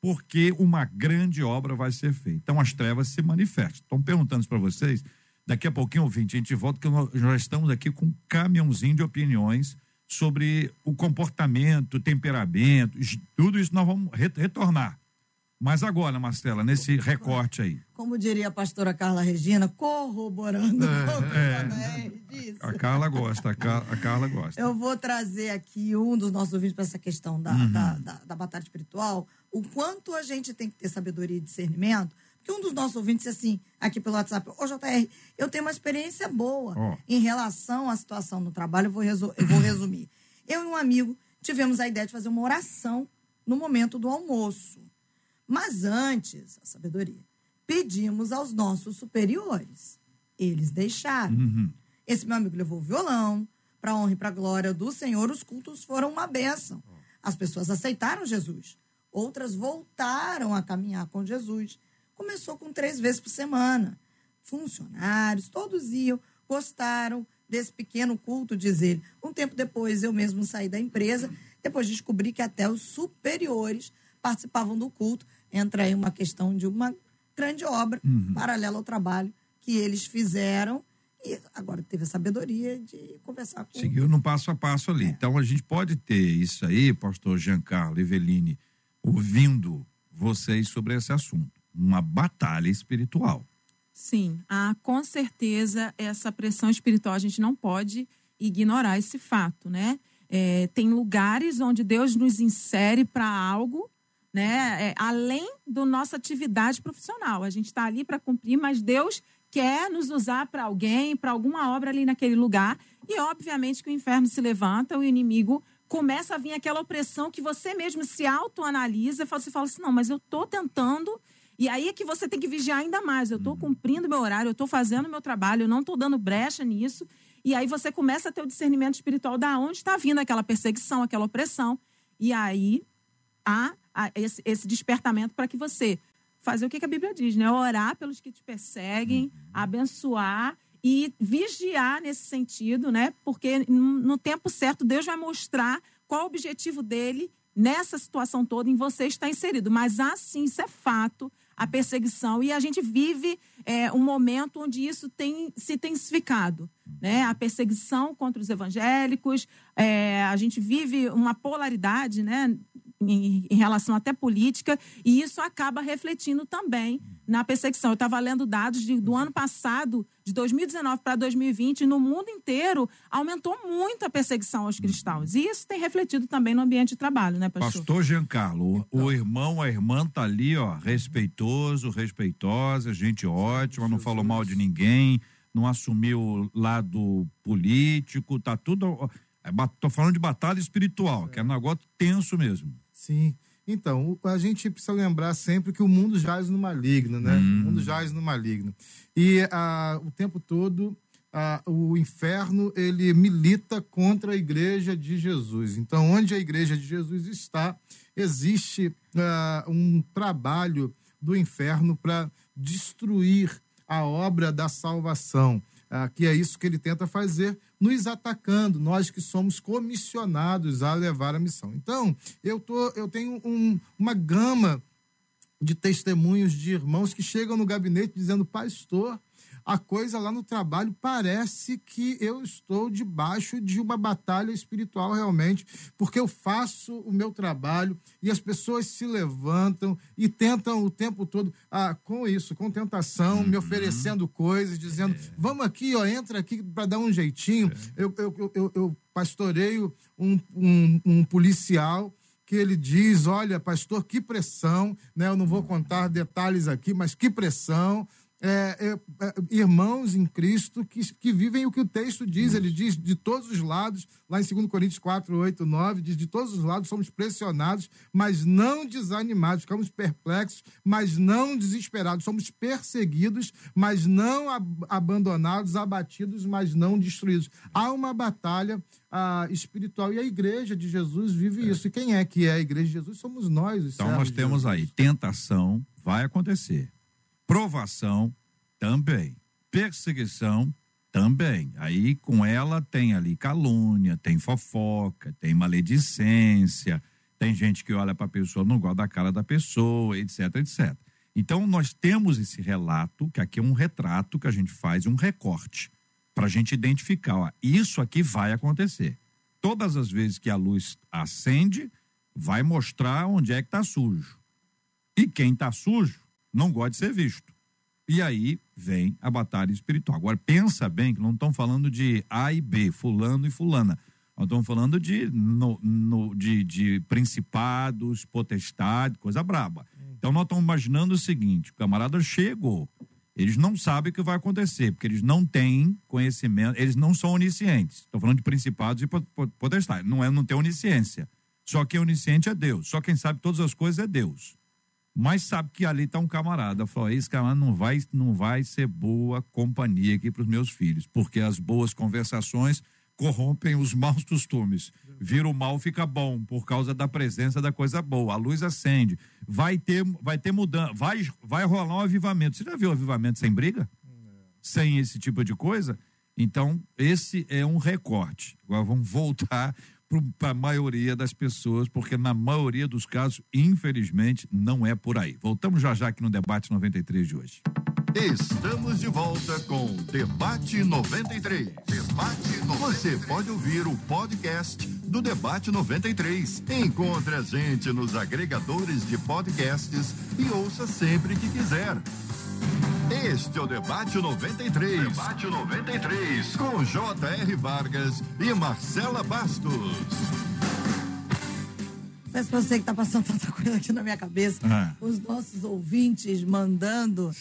porque uma grande obra vai ser feita. Então as trevas se manifestam. Estão perguntando para vocês Daqui a pouquinho, ouvinte, a gente volta, que nós já estamos aqui com um caminhãozinho de opiniões sobre o comportamento, temperamento, tudo isso nós vamos re- retornar. Mas agora, Marcela, nesse recorte aí. Como diria a pastora Carla Regina, corroborando que é. a. A Carla gosta, a, Ca- a Carla gosta. Eu vou trazer aqui um dos nossos ouvintes para essa questão da, Uhum. da, da, da batalha espiritual, o quanto a gente tem que ter sabedoria e discernimento. Porque um dos nossos ouvintes disse assim, aqui pelo WhatsApp, ô JR, eu tenho uma experiência boa Ó. em relação à situação no trabalho, eu vou, eu vou resumir. Eu e um amigo tivemos a ideia de fazer uma oração no momento do almoço. Mas antes, a sabedoria, pedimos aos nossos superiores. Eles deixaram. Uhum. Esse meu amigo levou o violão, para honra e para glória do Senhor, os cultos foram uma bênção. As pessoas aceitaram Jesus. Outras voltaram a caminhar com Jesus. Começou com três vezes por semana. Funcionários, todos iam, gostaram desse pequeno culto, diz ele. Um tempo depois, eu mesmo saí da empresa, depois descobri que até os superiores participavam do culto. Entra aí uma questão de uma grande obra, paralela ao trabalho que eles fizeram. E agora teve a sabedoria de conversar com Seguiu no passo a passo ali. Então a gente pode ter isso aí, pastor Giancarlo Eveline, ouvindo vocês sobre esse assunto. Uma batalha espiritual. Sim, há com certeza essa pressão espiritual, a gente não pode ignorar esse fato, né? É, tem lugares onde Deus nos insere para algo, né? É, além da nossa atividade profissional. A gente está ali para cumprir, mas Deus quer nos usar para alguém, para alguma obra ali naquele lugar. E obviamente que o inferno se levanta, o inimigo começa a vir aquela opressão que você mesmo se autoanalisa e fala- você fala assim: não, mas eu estou tentando. E aí é que você tem que vigiar ainda mais. Eu estou cumprindo meu horário, eu estou fazendo meu trabalho, eu não estou dando brecha nisso. E aí você começa a ter o discernimento espiritual da onde está vindo aquela perseguição, aquela opressão. E aí há, esse, esse despertamento para que você fazer o que, que a Bíblia diz, né? Orar pelos que te perseguem, abençoar e vigiar nesse sentido, né? Porque no no tempo certo Deus vai mostrar qual o objetivo dele nessa situação toda em você está inserido. Mas assim, isso é fato, a perseguição. E a gente vive é, um momento onde isso tem se intensificado. Né? A perseguição contra os evangélicos, é, a gente vive uma polaridade né? Em, em relação até política, e isso acaba refletindo também na perseguição. Eu estava lendo dados de- do ano passado, de 2019 para 2020, no mundo inteiro, aumentou muito a perseguição aos cristãos. E isso tem refletido também no ambiente de trabalho, né, pastor? Pastor Giancarlo, o, o irmão, a irmã tá ali, ó, respeitoso, respeitosa, gente ótima, não falou mal de ninguém, não assumiu lado político, tá tudo. ó, é, falando de batalha espiritual, que é um negócio tenso mesmo. Sim. Então, a gente precisa lembrar sempre que o mundo jaz no maligno, né? O mundo jaz no maligno. E ah, o tempo todo ah, o inferno ele milita contra a igreja de Jesus. Então, onde a igreja de Jesus está, existe ah, um trabalho do inferno para destruir a obra da salvação. Que é isso que ele tenta fazer, nos atacando, nós que somos comissionados a levar a missão. Então, eu, tô, eu tenho um- uma gama de testemunhos de irmãos que chegam no gabinete dizendo, pastor, a coisa lá no trabalho parece que eu estou debaixo de uma batalha espiritual realmente, porque eu faço o meu trabalho e as pessoas se levantam e tentam o tempo todo, ah, com isso, com tentação, me oferecendo coisas, dizendo, vamos aqui, ó, entra aqui para dar um jeitinho. Eu, eu, eu, eu, eu pastoreio um, um, um policial que ele diz: olha, pastor, que pressão, né? Eu não vou contar detalhes aqui, mas que pressão. É, é, é, irmãos em Cristo que, que vivem o que o texto diz, ele diz de todos os lados, lá em 2 Coríntios 4, 8, 9, diz: de todos os lados somos pressionados, mas não desanimados, ficamos perplexos, mas não desesperados, somos perseguidos, mas não ab- abandonados, abatidos, mas não destruídos. Há uma batalha ah, espiritual e a igreja de Jesus vive isso. E quem é que é a igreja de Jesus? Somos nós, os Então nós temos aí tentação, vai acontecer. Provação também. Perseguição também. Aí com ela tem ali calúnia, tem fofoca, tem maledicência, tem gente que olha para a pessoa, não gosta da cara da pessoa, etc, etc. Então, nós temos esse relato, que aqui é um retrato que a gente faz, um recorte, para a gente identificar, ó, isso aqui vai acontecer. Todas as vezes que a luz acende, vai mostrar onde é que está sujo. E quem está sujo não gosta de ser visto. E aí vem a batalha espiritual. Agora, pensa bem que não estão falando de A e B, fulano e fulana. Nós estamos falando de, no, no- de, de principados, potestade, coisa braba. Então, nós estamos imaginando o seguinte: o camarada chegou, eles não sabem o que vai acontecer, porque eles não têm conhecimento, eles não são oniscientes. Estou falando de principados e po- po- potestade. Não é não ter onisciência. Só quem é onisciente é Deus. Só quem sabe todas as coisas é Deus. Mas sabe que ali está um camarada. Falou: esse camarada não vai, não vai ser boa companhia aqui para os meus filhos, porque as boas conversações corrompem os maus costumes. Vira o mal, fica bom, por causa da presença da coisa boa. A luz acende. Vai ter, vai ter mudança, vai, vai rolar um avivamento. Você já viu avivamento sem briga? Sem esse tipo de coisa? Então, esse é um recorte. Agora vamos voltar para a maioria das pessoas, porque na maioria dos casos, infelizmente, não é por aí. Voltamos já já aqui no debate 93 de hoje. Estamos de volta com Debate 93. Debate 93. Você pode ouvir o podcast do Debate 93. Encontre a gente nos agregadores de podcasts e ouça sempre que quiser. Este é o Debate 93. Debate 93. Com J.R. Vargas e Marcela Bastos. Peço pra você que tá passando tanta coisa aqui na minha cabeça. Ah. Os nossos ouvintes mandando.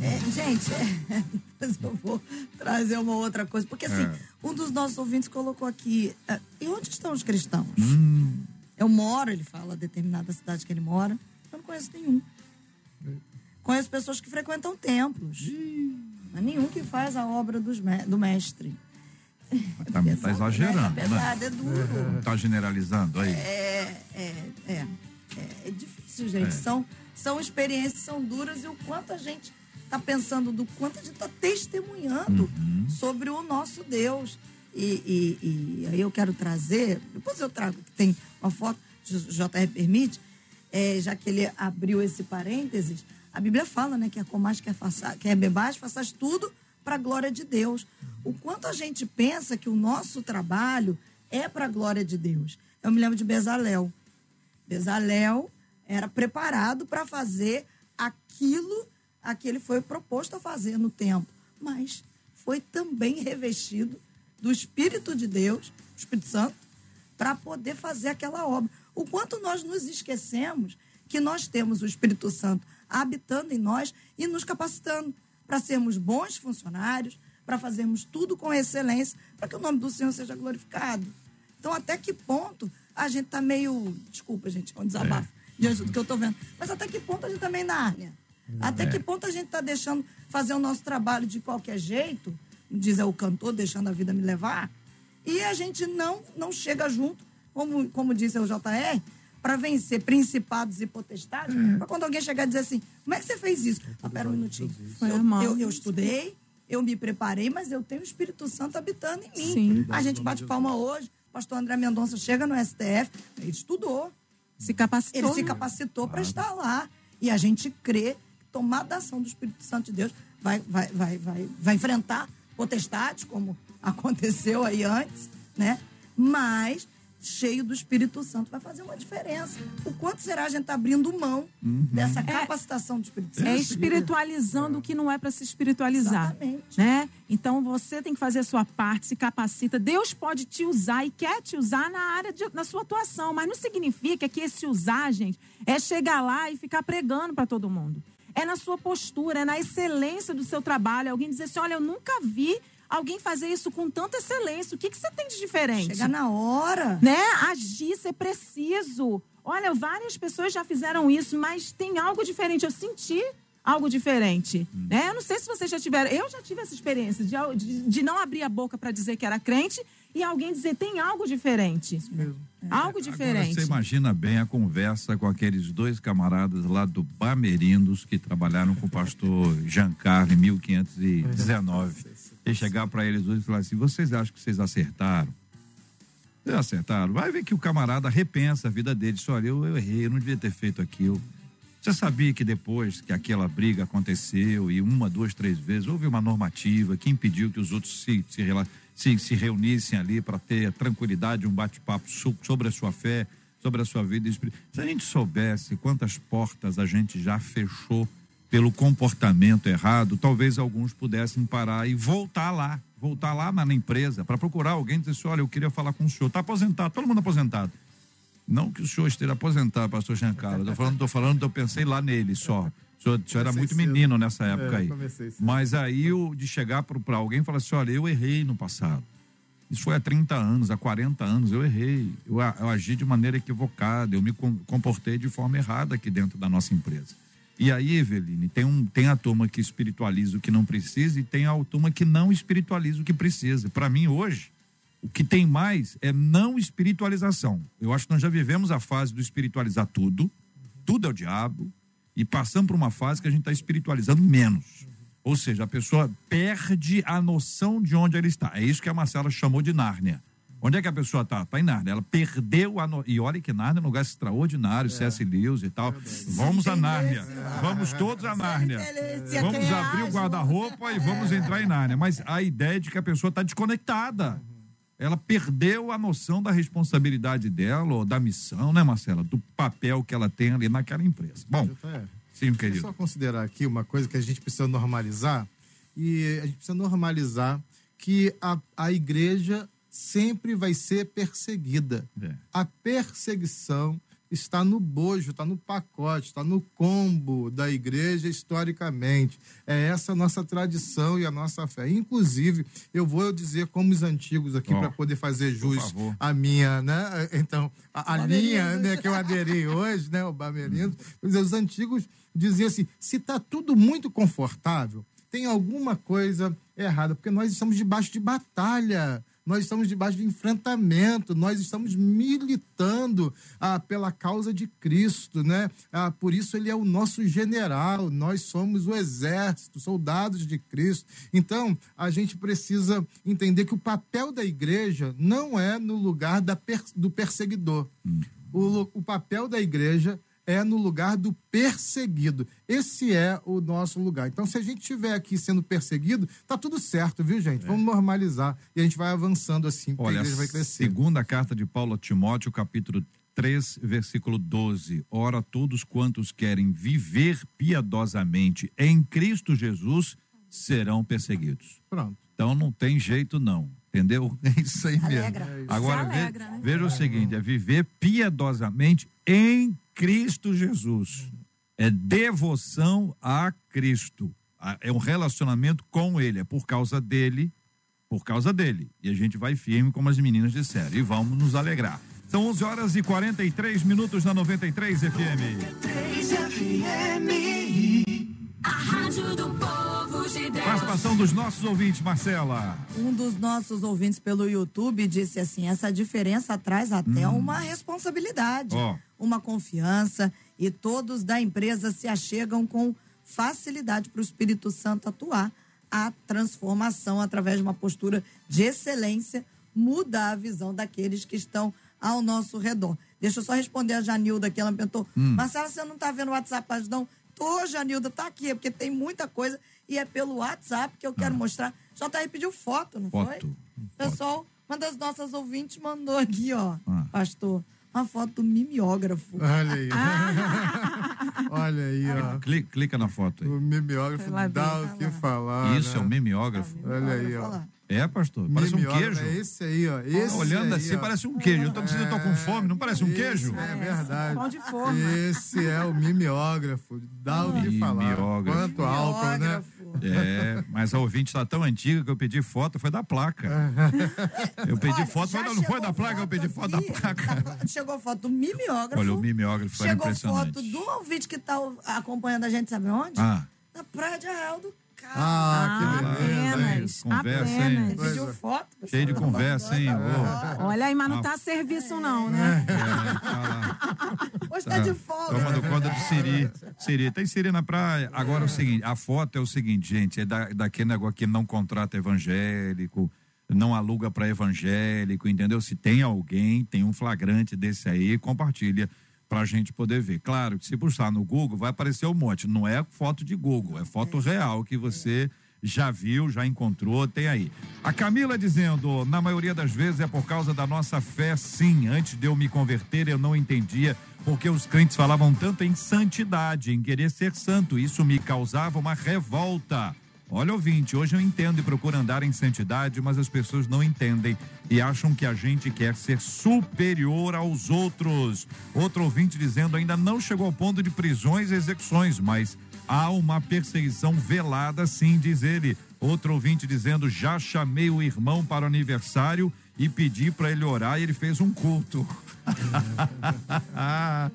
É, gente, é, depois eu vou trazer uma outra coisa. Porque assim, É. um dos nossos ouvintes colocou aqui. ah, e onde estão os cristãos? Hum. Eu moro, ele fala, a determinada cidade que ele mora. Eu não conheço nenhum. Conheço pessoas que frequentam templos. Mas nenhum que faz a obra me- do mestre. Tá, tá Pesado, exagerando, né? né? É pesado, é duro. Tá generalizando aí. É, é, é, é difícil, gente. É. São, são experiências, são duras e o quanto a gente está pensando, do quanto a gente está testemunhando Uhum. sobre o nosso Deus. E, e- e aí eu quero trazer, depois eu trago, que tem uma foto, JR permite, é, já que ele abriu esse parênteses, a Bíblia fala, né, que é comais, quer, faça, quer bebais, faças tudo para a glória de Deus. O quanto a gente pensa que o nosso trabalho é para a glória de Deus. Eu me lembro de Bezalel. Bezalel era preparado para fazer aquilo a que ele foi proposto a fazer no tempo, mas foi também revestido do Espírito de Deus, Espírito Santo, para poder fazer aquela obra. O quanto nós nos esquecemos que nós temos o Espírito Santo habitando em nós e nos capacitando para sermos bons funcionários, para fazermos tudo com excelência, para que o nome do Senhor seja glorificado. Então, até que ponto a gente está meio. Desculpa, gente, é um desabafo diante do que eu estou vendo. Mas até que ponto a gente está meio na Nárnia? Até que ponto a gente está deixando fazer o nosso trabalho de qualquer jeito, diz é o cantor, deixando a vida me levar, e a gente não, não chega junto, como, como disse o JR, para vencer principados e potestades, para quando alguém chegar e dizer assim, como é que você fez isso? Ah, pera um minutinho. Foi Eu, eu, eu estudei, eu me preparei, mas eu tenho o Espírito Santo habitando em mim. Sim. A gente bate palma hoje, o pastor André Mendonça chega no STF, ele estudou, Se capacitou. ele se né? capacitou para estar lá. E a gente crê que tomada a ação do Espírito Santo de Deus vai, vai, vai, vai, vai enfrentar potestades, como aconteceu aí antes, né? Mas cheio do Espírito Santo vai fazer uma diferença. O quanto será a gente tá abrindo mão dessa capacitação do Espírito Santo? É espiritualizando o que não é para se espiritualizar. Exatamente. Né? Então você tem que fazer a sua parte, se capacita. Deus pode te usar e quer te usar na área de, na sua atuação, mas não significa que esse usar, gente, é chegar lá e ficar pregando para todo mundo. É na sua postura, é na excelência do seu trabalho. Alguém dizer assim: olha, eu nunca vi alguém fazer isso com tanta excelência. O que, que você tem de diferente? Chegar na hora. né? Agir, ser preciso. Olha, várias pessoas já fizeram isso, mas tem algo diferente. Eu senti algo diferente. Né? Eu não sei se vocês já tiveram. Eu já tive essa experiência de, de, de não abrir a boca para dizer que era crente e alguém dizer tem algo diferente. Algo Agora diferente. você imagina bem a conversa com aqueles dois camaradas lá do Bamerindos que trabalharam com o pastor Giancarlo em 1519. E chegar para eles hoje e falar assim: vocês acham que vocês acertaram? Vocês acertaram? Vai ver que o camarada repensa a vida dele. Diz, olha, eu, eu errei, eu não devia ter feito aquilo. Você sabia que depois que aquela briga aconteceu e uma, duas, três vezes, houve uma normativa que impediu que os outros se, se, rela- se, se reunissem ali para ter tranquilidade, um bate-papo so- sobre a sua fé, sobre a sua vida espiritual. Se a gente soubesse quantas portas a gente já fechou pelo comportamento errado, talvez alguns pudessem parar e voltar lá, voltar lá na, empresa para procurar alguém e dizer assim, olha, eu queria falar com o senhor. Está aposentado, todo mundo aposentado. Não que o senhor esteja aposentado, pastor Giancarlo. Estou falando, tô falando, eu pensei lá nele só. O senhor, o senhor era muito cedo. menino nessa época É, aí. Mas aí o de chegar para alguém e falar assim: olha, eu errei no passado. Isso foi há 30 anos, há 40 anos, eu errei. Eu, eu agi de maneira equivocada, eu me com- comportei de forma errada aqui dentro da nossa empresa. E aí, Eveline, tem, um, tem a turma que espiritualiza o que não precisa e tem a turma que não espiritualiza o que precisa. Para mim, hoje, o que tem mais é não espiritualização. Eu acho que nós já vivemos a fase do espiritualizar tudo, tudo é o diabo, e passamos por uma fase que a gente está espiritualizando menos. Ou seja, a pessoa perde a noção de onde ela está. É isso que a Marcela chamou de Nárnia. Onde é que a pessoa está? Está em Nárnia. Ela perdeu a. No... E olha que Nárnia é um lugar extraordinário, C.S. Lewis e tal. Vamos a Nárnia. Vamos todos a Nárnia. Vamos abrir o guarda-roupa e vamos entrar em Nárnia. Mas a ideia é de que a pessoa está desconectada. Ela perdeu a noção da responsabilidade dela, ou da missão, né, Marcela? Do papel que ela tem ali naquela empresa. Bom, É. sim, Deixa eu querido. só considerar aqui uma coisa que a gente precisa normalizar. E a gente precisa normalizar que a, a igreja sempre vai ser perseguida. É. A perseguição está no bojo, está no pacote, está no combo da igreja historicamente. É essa a nossa tradição e a nossa fé. Inclusive, eu vou dizer como os antigos aqui Ó, para poder fazer jus a minha, né? Então, a, a linha né, que eu aderi hoje, né? O Bamerindos. Quer dizer, Os antigos diziam assim: se está tudo muito confortável, tem alguma coisa errada, porque nós estamos debaixo de batalha. Nós estamos debaixo de enfrentamento, nós estamos militando ah, pela causa de Cristo, né? Ah, por isso ele é o nosso general, nós somos o exército, soldados de Cristo. Então, a gente precisa entender que o papel da igreja não é no lugar da per- do perseguidor. O, lu- o papel da igreja é no lugar do perseguido. Esse é o nosso lugar. Então, se a gente estiver aqui sendo perseguido, tá tudo certo, viu, gente? Vamos normalizar e a gente vai avançando assim, porque Olha, a igreja vai crescer. segunda carta de Paulo a Timóteo, capítulo 3, versículo 12. Ora, todos quantos querem viver piedosamente em Cristo Jesus serão perseguidos. Pronto. Então não tem jeito não, entendeu? É isso aí mesmo. Alegra. Agora Se ve- alegra, né? veja o seguinte, é viver piedosamente em Cristo Jesus. É devoção a Cristo. É um relacionamento com ele, é por causa dele, por causa dele. E a gente vai firme, como as meninas disseram, e vamos nos alegrar. São 11 horas e 43 minutos na 93 FM. 3 FM. A rádio do povo. Participação dos nossos ouvintes, Marcela. Um dos nossos ouvintes pelo YouTube disse assim: essa diferença traz até uma responsabilidade, Ó. uma confiança, e todos da empresa se achegam com facilidade para o Espírito Santo atuar. A transformação através de uma postura de excelência muda a visão daqueles que estão ao nosso redor. Deixa eu só responder a Janilda aqui, ela me perguntou, Marcela, você não está vendo o WhatsApp, não? Tô, Janilda, tá aqui, é porque tem muita coisa e é pelo WhatsApp que eu quero mostrar. JR pediu foto, não Foto. foi? Pessoal, uma das nossas ouvintes mandou aqui, ó, Ah. pastor, uma foto do mimeógrafo. Olha aí. Olha aí, ó. Clica, clica na foto aí. O mimeógrafo lá dá o que falar. Isso né? é um mimeógrafo. Olha aí, ó. Lá. É, pastor? Parece um queijo. É esse aí, ó. Esse Olhando aí, assim, ó. parece um queijo. Eu tô dizendo, eu tô com fome, não parece um queijo? É verdade. Pão de forma. Esse é o mimeógrafo. Dá o que falar. Quanto álcool, né? É, mas a ouvinte está tão antiga que eu pedi foto, foi da placa. Eu pedi Olha, foto, mas não foi chegou da placa, eu pedi foto da aqui, placa. da- chegou foto do mimeógrafo. Olha, o mimeógrafo foi Chegou impressionante. foto do ouvinte que tá acompanhando a gente, sabe onde? Ah, Na Praia de Arraial Ah, que beleza. apenas. Conversa, hein? apenas. Pediu Coisa. foto? cheio de conversa, hein? Olha aí, mas não tá a serviço, não, né? Hoje tá de folga. Tomando conta do Siri. Siri, tem Siri na praia. Agora é o seguinte, a foto é o seguinte, gente, é da, daquele negócio que não contrata evangélico, não aluga para evangélico, entendeu? Se tem alguém, tem um flagrante desse aí, compartilha. Pra gente poder ver. Claro que se buscar no Google vai aparecer um monte. Não é foto de Google, é foto real que você já viu, já encontrou, tem aí. A Camila dizendo, na maioria das vezes é por causa da nossa fé, sim. Antes de eu me converter, eu não entendia porque os crentes falavam tanto em santidade, em querer ser santo. Isso me causava uma revolta. Olha, ouvinte, hoje eu entendo e procuro andar em santidade, mas as pessoas não entendem e acham que a gente quer ser superior aos outros. Outro ouvinte dizendo ainda não chegou ao ponto de prisões e execuções, mas há uma perseguição velada, sim, diz ele. Outro ouvinte dizendo já chamei o irmão para o aniversário e pedi para ele orar e ele fez um culto. Ah,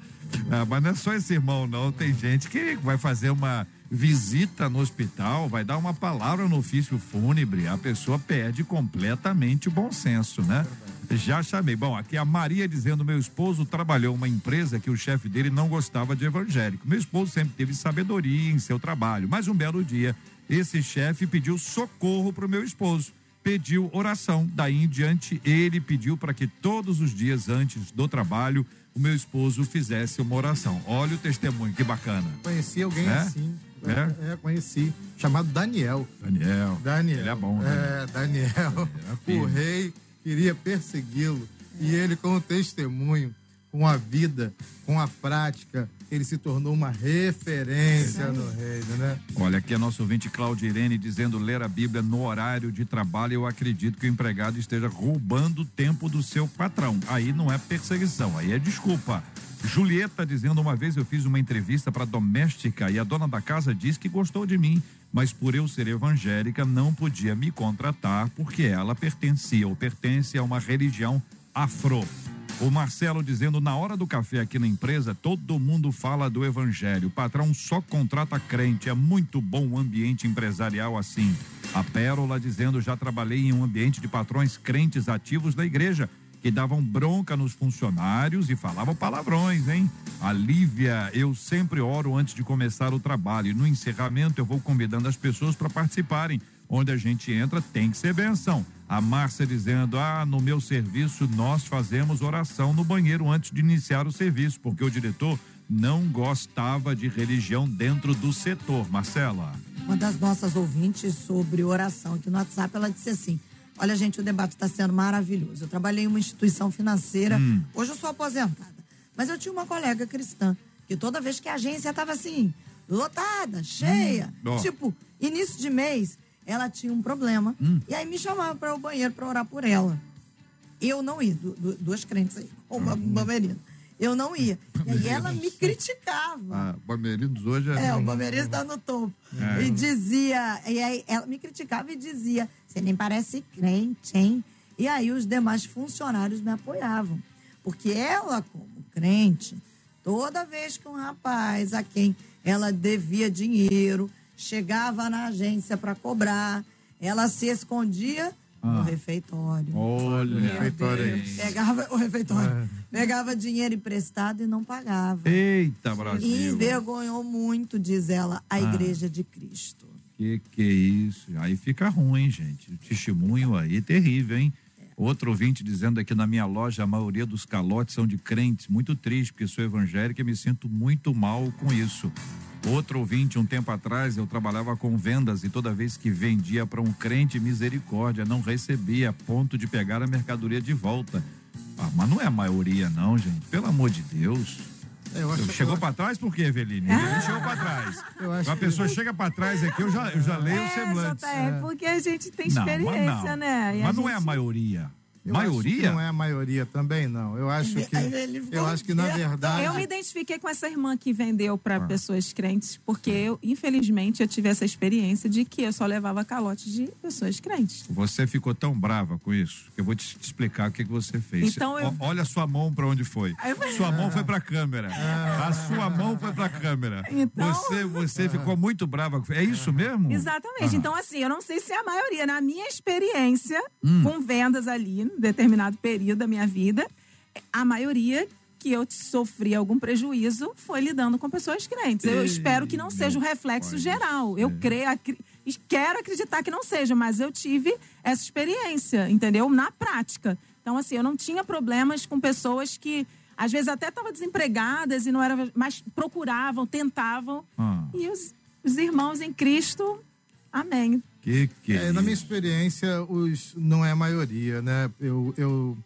mas não é só esse irmão, não. Tem gente que vai fazer uma visita no hospital, vai dar uma palavra no ofício fúnebre, a pessoa perde completamente o bom senso, né? Já chamei. Bom, aqui a Maria dizendo: meu esposo trabalhou uma empresa que o chefe dele não gostava de evangélico. Meu esposo sempre teve sabedoria em seu trabalho, mas um belo dia, esse chefe pediu socorro para o meu esposo. Pediu oração. Daí em diante, ele pediu para que todos os dias antes do trabalho o meu esposo fizesse uma oração. Olha o testemunho, que bacana. Conheci alguém É? assim. É? É, conheci. Chamado Daniel. Daniel. Daniel. Ele é bom, né? É, Daniel. firme. o rei queria persegui-lo. E ele, com o testemunho, com a vida, com a prática, ele se tornou uma referência no reino, né? Olha, aqui é nosso ouvinte Cláudia Irene dizendo ler a Bíblia no horário de trabalho. Eu acredito que o empregado esteja roubando o tempo do seu patrão. Aí não é perseguição, aí é desculpa. Julieta dizendo uma vez eu fiz uma entrevista para doméstica e a dona da casa disse que gostou de mim, mas por eu ser evangélica não podia me contratar porque ela pertencia ou pertence a uma religião afro. O Marcelo dizendo na hora do café aqui na empresa, todo mundo fala do evangelho. O patrão só contrata crente. É muito bom o ambiente empresarial assim. A Pérola dizendo já trabalhei em um ambiente de patrões crentes ativos da igreja que davam bronca nos funcionários e falavam palavrões, hein? A Lívia, eu sempre oro antes de começar o trabalho no encerramento eu vou convidando as pessoas para participarem. Onde a gente entra tem que ser benção. A Márcia dizendo: Ah, no meu serviço nós fazemos oração no banheiro antes de iniciar o serviço, porque o diretor não gostava de religião dentro do setor. Marcela. Uma das nossas ouvintes sobre oração aqui no WhatsApp, ela disse assim: Olha, gente, o debate está sendo maravilhoso. Eu trabalhei em uma instituição financeira, Hum. hoje eu sou aposentada. Mas eu tinha uma colega cristã, que toda vez que a agência estava assim, lotada, cheia, Hum, tipo, início de mês, ela tinha um problema. Hum. E aí me chamava para o banheiro para orar por ela. Eu não ia, du- du- duas crentes aí, uma Hum. Eu não ia. E aí ela me criticava. Ah, Bamerinos hoje É, o Palmeirense está no topo. É. E dizia, e aí ela me criticava e dizia: você nem parece crente, hein? E aí os demais funcionários me apoiavam. Porque ela, como crente, toda vez que um rapaz a quem ela devia dinheiro chegava na agência para cobrar, ela se escondia no Ah. refeitório. Olha, refeitório aí. Pegava o refeitório, pegava dinheiro emprestado e não pagava. Eita, E Brasil. envergonhou muito, diz ela, a Ah. igreja de Cristo. Que que é isso? Aí fica ruim, gente. O testemunho aí é terrível, hein? Outro ouvinte dizendo aqui na minha loja, a maioria dos calotes são de crentes. Muito triste, porque sou evangélica e me sinto muito mal com isso. Outro ouvinte, um tempo atrás, eu trabalhava com vendas e toda vez que vendia para um crente, misericórdia, não recebia, a ponto de pegar a mercadoria de volta. Ah, mas não é a maioria, não, gente. Pelo amor de Deus. É, eu acho- Chegou eu- para trás por quê, Eveline? Ele chegou para trás. A que- pessoa chega para trás aqui, eu já, eu já leio o É, semblante. JR, porque a gente tem Não, mas experiência, não. né? E Mas não é a gente- maioria. Eu acho que maioria? não é a maioria também, não. Eu acho que. Eu acho que, na verdade. Eu me identifiquei com essa irmã que vendeu para Ah. pessoas crentes, porque eu, infelizmente, eu tive essa experiência de que eu só levava calote de pessoas crentes. Você ficou tão brava com isso que eu vou te explicar o que, que você fez. Então eu- Olha a sua mão para onde foi. Eu- Sua mão foi para a câmera. A sua mão foi para a câmera. Então- Você, você ficou muito brava. É isso mesmo? Exatamente. Ah. Então, assim, eu não sei se é a maioria. Na minha experiência, Hum. com vendas ali, em determinado período da minha vida, a maioria que eu sofri algum prejuízo foi lidando com pessoas crentes. Eu espero que não seja o reflexo geral. Eu ser. creio, quero acreditar que não seja, mas eu tive essa experiência, entendeu? Na prática. Então, assim, eu não tinha problemas com pessoas que às vezes até estavam desempregadas e não era, mas procuravam, tentavam. Ah. E os, os irmãos em Cristo, amém. Que que É, na minha experiência, os, não é a maioria, né? Eu, eu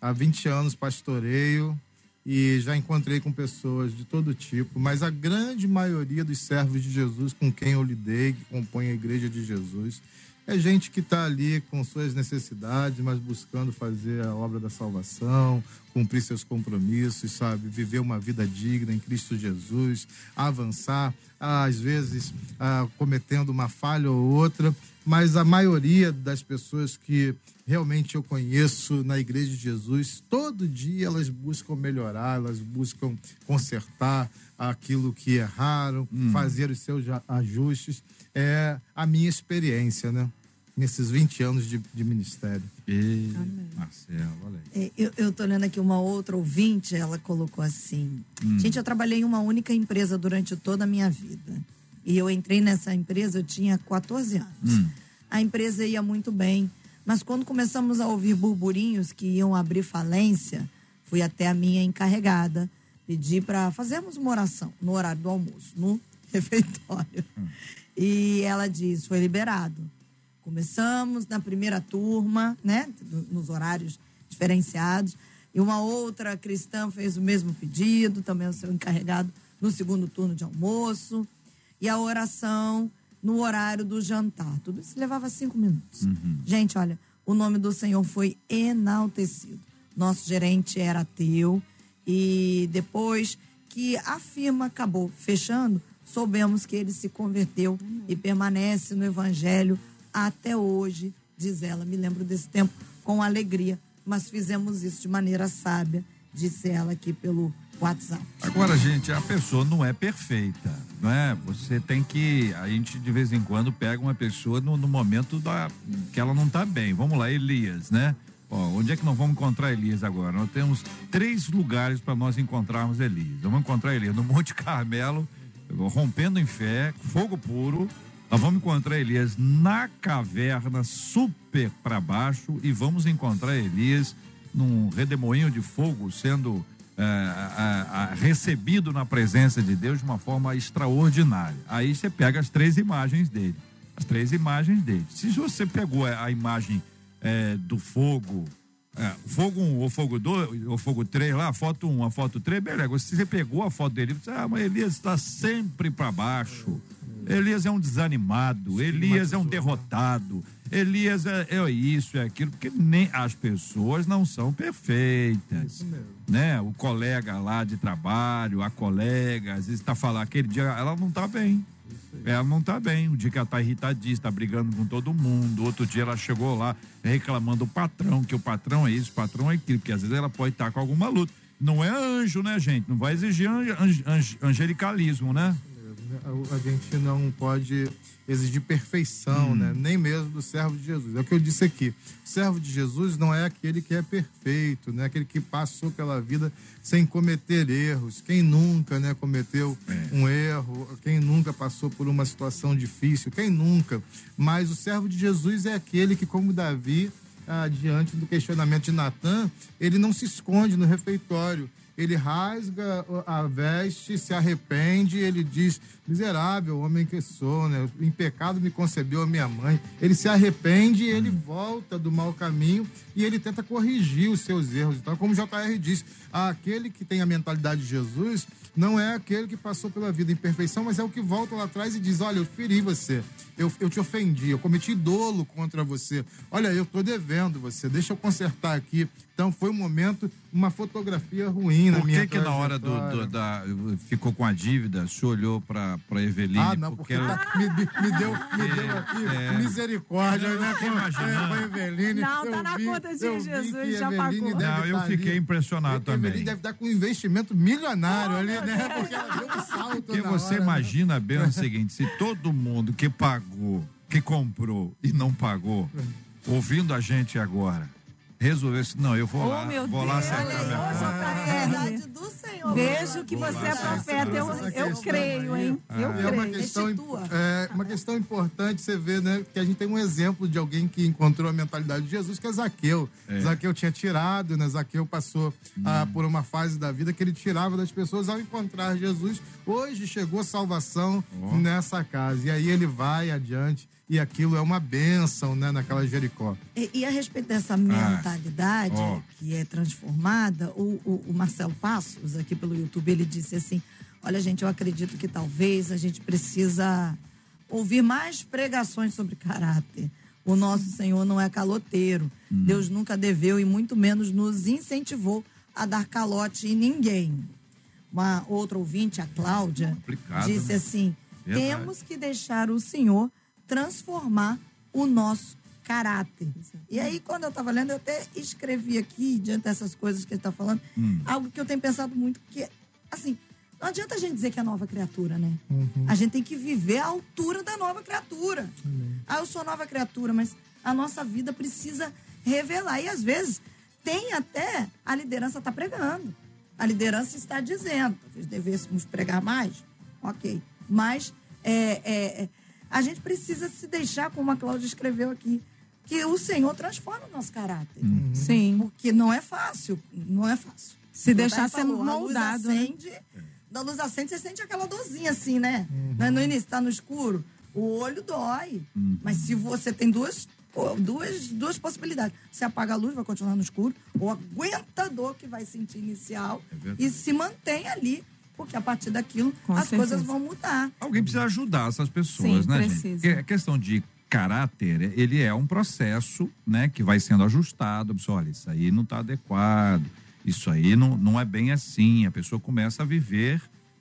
há 20 anos pastoreio e já encontrei com pessoas de todo tipo, mas a grande maioria dos servos de Jesus com quem eu lidei, que compõem a igreja de Jesus, é gente que está ali com suas necessidades, mas buscando fazer a obra da salvação, cumprir seus compromissos, sabe? Viver uma vida digna em Cristo Jesus, avançar, às vezes ah, cometendo uma falha ou outra, mas a maioria das pessoas que realmente eu conheço na Igreja de Jesus, todo dia elas buscam melhorar, elas buscam consertar aquilo que erraram, fazer os seus ajustes. É a minha experiência, né? Nesses 20 anos de, de ministério. E, Marcelo, olha aí. É, Eu, eu tô lendo aqui uma outra ouvinte, ela colocou assim: Gente, eu trabalhei em uma única empresa durante toda a minha vida. E eu entrei nessa empresa, eu tinha 14 anos. A empresa ia muito bem, mas quando começamos a ouvir burburinhos que iam abrir falência, fui até a minha encarregada, pedi para fazermos uma oração no horário do almoço, no refeitório. E ela diz: foi liberado. Começamos na primeira turma, né? Nos horários diferenciados. E uma outra cristã fez o mesmo pedido, também o seu encarregado, no segundo turno de almoço. E a oração no horário do jantar. Tudo isso levava cinco minutos. Gente, olha, o nome do Senhor foi enaltecido. Nosso gerente era ateu. E depois que a firma acabou fechando, soubemos que ele se converteu e permanece no Evangelho até hoje, diz ela. Me lembro desse tempo com alegria, mas fizemos isso de maneira sábia, disse ela aqui pelo WhatsApp. Agora, gente, a pessoa não é perfeita, não é? Você tem que. A gente de vez em quando pega uma pessoa no, no momento da, que ela não tá bem. Vamos lá, Elias, né? Ó, onde é que nós vamos encontrar Elias agora? Nós temos três lugares para nós encontrarmos Elias. Vamos encontrar Elias no Monte Carmelo, rompendo em fé, fogo puro. Nós vamos encontrar Elias na caverna, super para baixo, e vamos encontrar Elias num redemoinho de fogo, sendo é, a- a- recebido na presença de Deus de uma forma extraordinária. Aí você pega as três imagens dele. As três imagens dele. Se você pegou a, imagem é, do fogo, é, fogo 1 ou fogo 2, ou fogo 3 lá, a foto 1, a foto 3, beleza. Se você pegou a foto dele, você, ah, mas Elias está sempre para baixo. Elias é um desanimado, Elias é um derrotado, Elias é, é isso, é aquilo, porque nem as pessoas não são perfeitas. Né? O colega lá de trabalho, a colega, às vezes está falando, aquele dia ela não está bem. Ela não está bem. Um dia que ela está irritadíssima, está brigando com todo mundo. Outro dia ela chegou lá reclamando do patrão, que o patrão é isso, o patrão é aquilo, porque às vezes ela pode estar com alguma luta. Não é anjo, né, gente? Não vai exigir ange- angelicalismo, né? A, gente não pode exigir perfeição, né? Nem mesmo do servo de Jesus. É o que eu disse aqui. O servo de Jesus não é aquele que é perfeito, né? Aquele que passou pela vida sem cometer erros. Quem nunca, né, cometeu um erro? Quem nunca passou por uma situação difícil? Quem nunca? Mas o servo de Jesus é aquele que, como Davi, ah, diante do questionamento de Natan, ele não se esconde no refeitório. Ele rasga a veste, se arrepende, ele diz: Miserável homem que sou, né? Em pecado me concebeu a minha mãe. Ele se arrepende, ele volta do mau caminho e ele tenta corrigir os seus erros. Então, como o JR diz, aquele que tem a mentalidade de Jesus não é aquele que passou pela vida em perfeição, mas é o que volta lá atrás e diz: Olha, eu feri você, eu, eu te ofendi, eu cometi dolo contra você. Olha, eu tô devendo você, deixa eu consertar aqui. Então foi um momento, uma fotografia ruim na Por minha que que na hora do, do- da ficou com a dívida, o senhor olhou para para Eveline? Ah, não, porque, ela- tá- me, me- deu, me deu aqui é. misericórdia, Eu né? Com, a Eveline. Não, tá Eu na vi- conta de vi Jesus, que já Eveline pagou. Não, eu fiquei ali. impressionado A Também. deve estar com um investimento milionário ali, né? Porque ela deu um salto Porque você hora, né? imagina bem o seguinte: se todo mundo que pagou, que comprou e não pagou, ouvindo a gente agora, resolvesse, não, eu vou Oh, lá, meu vou lá Deus. acertar minha Olha aí, conta. ô, A verdade do Senhor. Vejo que você é profeta. Eu, eu creio, hein? Eu É uma creio. questão, Restitua. é uma questão importante você ver, né? Que a gente tem um exemplo de alguém que encontrou a mentalidade de Jesus, que é Zaqueu. Zaqueu tinha tirado, né? Zaqueu passou ah, por uma fase da vida que ele tirava das pessoas ao encontrar Jesus. Hoje chegou salvação nessa casa. E aí ele vai adiante. E aquilo é uma bênção, né? Naquela Jericó. E, e a respeito dessa mentalidade Ó. que é transformada, o, o- o Marcelo Passos, aqui pelo YouTube, ele disse assim: Olha, gente, eu acredito que talvez a gente precisa ouvir mais pregações sobre caráter. O nosso Senhor não é caloteiro. Deus nunca deveu e muito menos nos incentivou a dar calote em ninguém. Uma outra ouvinte, a Cláudia, Complicado, disse né? assim: Verdade. temos que deixar o Senhor transformar o nosso caráter. E aí, quando eu estava lendo, eu até escrevi aqui, diante dessas coisas que ele está falando, Hum. algo que eu tenho pensado muito, que, assim, não adianta a gente dizer que é nova criatura, né? A gente tem que viver à altura da nova criatura. Ah, eu sou nova criatura, mas a nossa vida precisa revelar. E às vezes tem até a liderança está pregando. A liderança está dizendo, talvez devêssemos pregar mais, ok. Mas é, é, é, a gente precisa se deixar, como a Cláudia escreveu aqui, que o Senhor transforma o nosso caráter. Sim. Porque não é fácil, não é fácil. Se deixar ser moldado, A né? luz acende, da luz acende, você sente aquela dorzinha assim, né? Né? No início, tá no escuro, o olho dói. Mas se você tem duas, duas, duas possibilidades. Você apaga a luz, vai continuar no escuro, ou aguenta a dor que vai sentir inicial verdade. e se mantém ali. Porque a partir daquilo, Com as certeza. coisas vão mudar. Alguém precisa ajudar essas pessoas, Sim, né, precisa. gente? Porque a questão de caráter, ele é um processo, né, que vai sendo ajustado. A pessoa, olha, isso aí não está adequado, isso aí não, não é bem assim. A pessoa começa a viver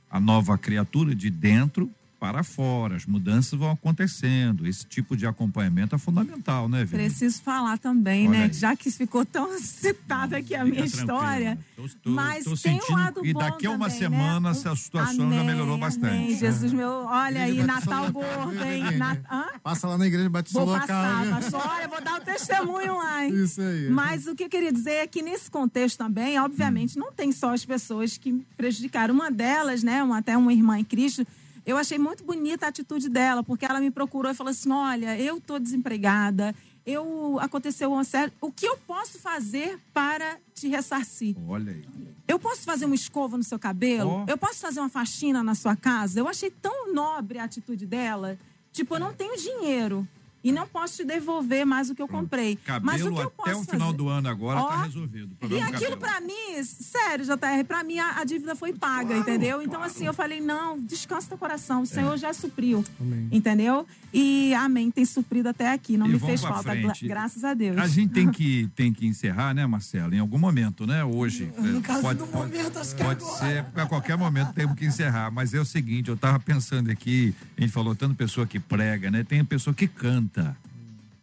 a nova criatura de dentro para fora. As mudanças vão acontecendo. Esse tipo de acompanhamento é fundamental, né, Vini? Preciso falar também, Olha né? aí. Já que ficou tão citada aqui a minha história. Tô- tô- mas tô tem um lado E bom daqui a uma também, semana né? essa situação já Amém, melhorou bastante. amém. Jesus, meu, olha aí, Natal Local, gordo, hein? Na- Hã? Passa lá na igreja Batista Vou Local. passar, pastor. Olha, vou dar o testemunho lá, hein? Isso aí. Mas o que eu queria dizer é que nesse contexto também, obviamente, não tem só as pessoas que me prejudicaram. Uma delas, né, uma, até uma irmã em Cristo, eu achei muito bonita a atitude dela, porque ela me procurou e falou assim: olha, eu tô desempregada, eu aconteceu uma série. O que eu posso fazer para te ressarcir? Olha aí. Eu posso fazer uma escova no seu cabelo? Ó. Eu posso fazer uma faxina na sua casa? Eu achei tão nobre a atitude dela. Tipo, eu não tenho dinheiro e não posso te devolver mais o que eu comprei. Mas o Cabelo que eu até posso o final fazer? do ano agora Ó, tá resolvido. E aquilo cabelo. pra mim, sério, JR, pra mim a, a dívida foi paga, entendeu? Então, assim, eu falei, não, descansa teu coração, o Senhor já supriu, Amém. entendeu? E amém, tem suprido até aqui, não E me fez falta, gra- graças a Deus. A gente tem que, tem que encerrar, né, Marcelo? Em algum momento, né? Hoje. No É, caso pode, do pode- momento, acho que Pode agora. ser, a qualquer momento temos que encerrar. Mas é o seguinte, eu estava pensando aqui, a gente falou tanto pessoa que prega, né? Tem pessoa que canta.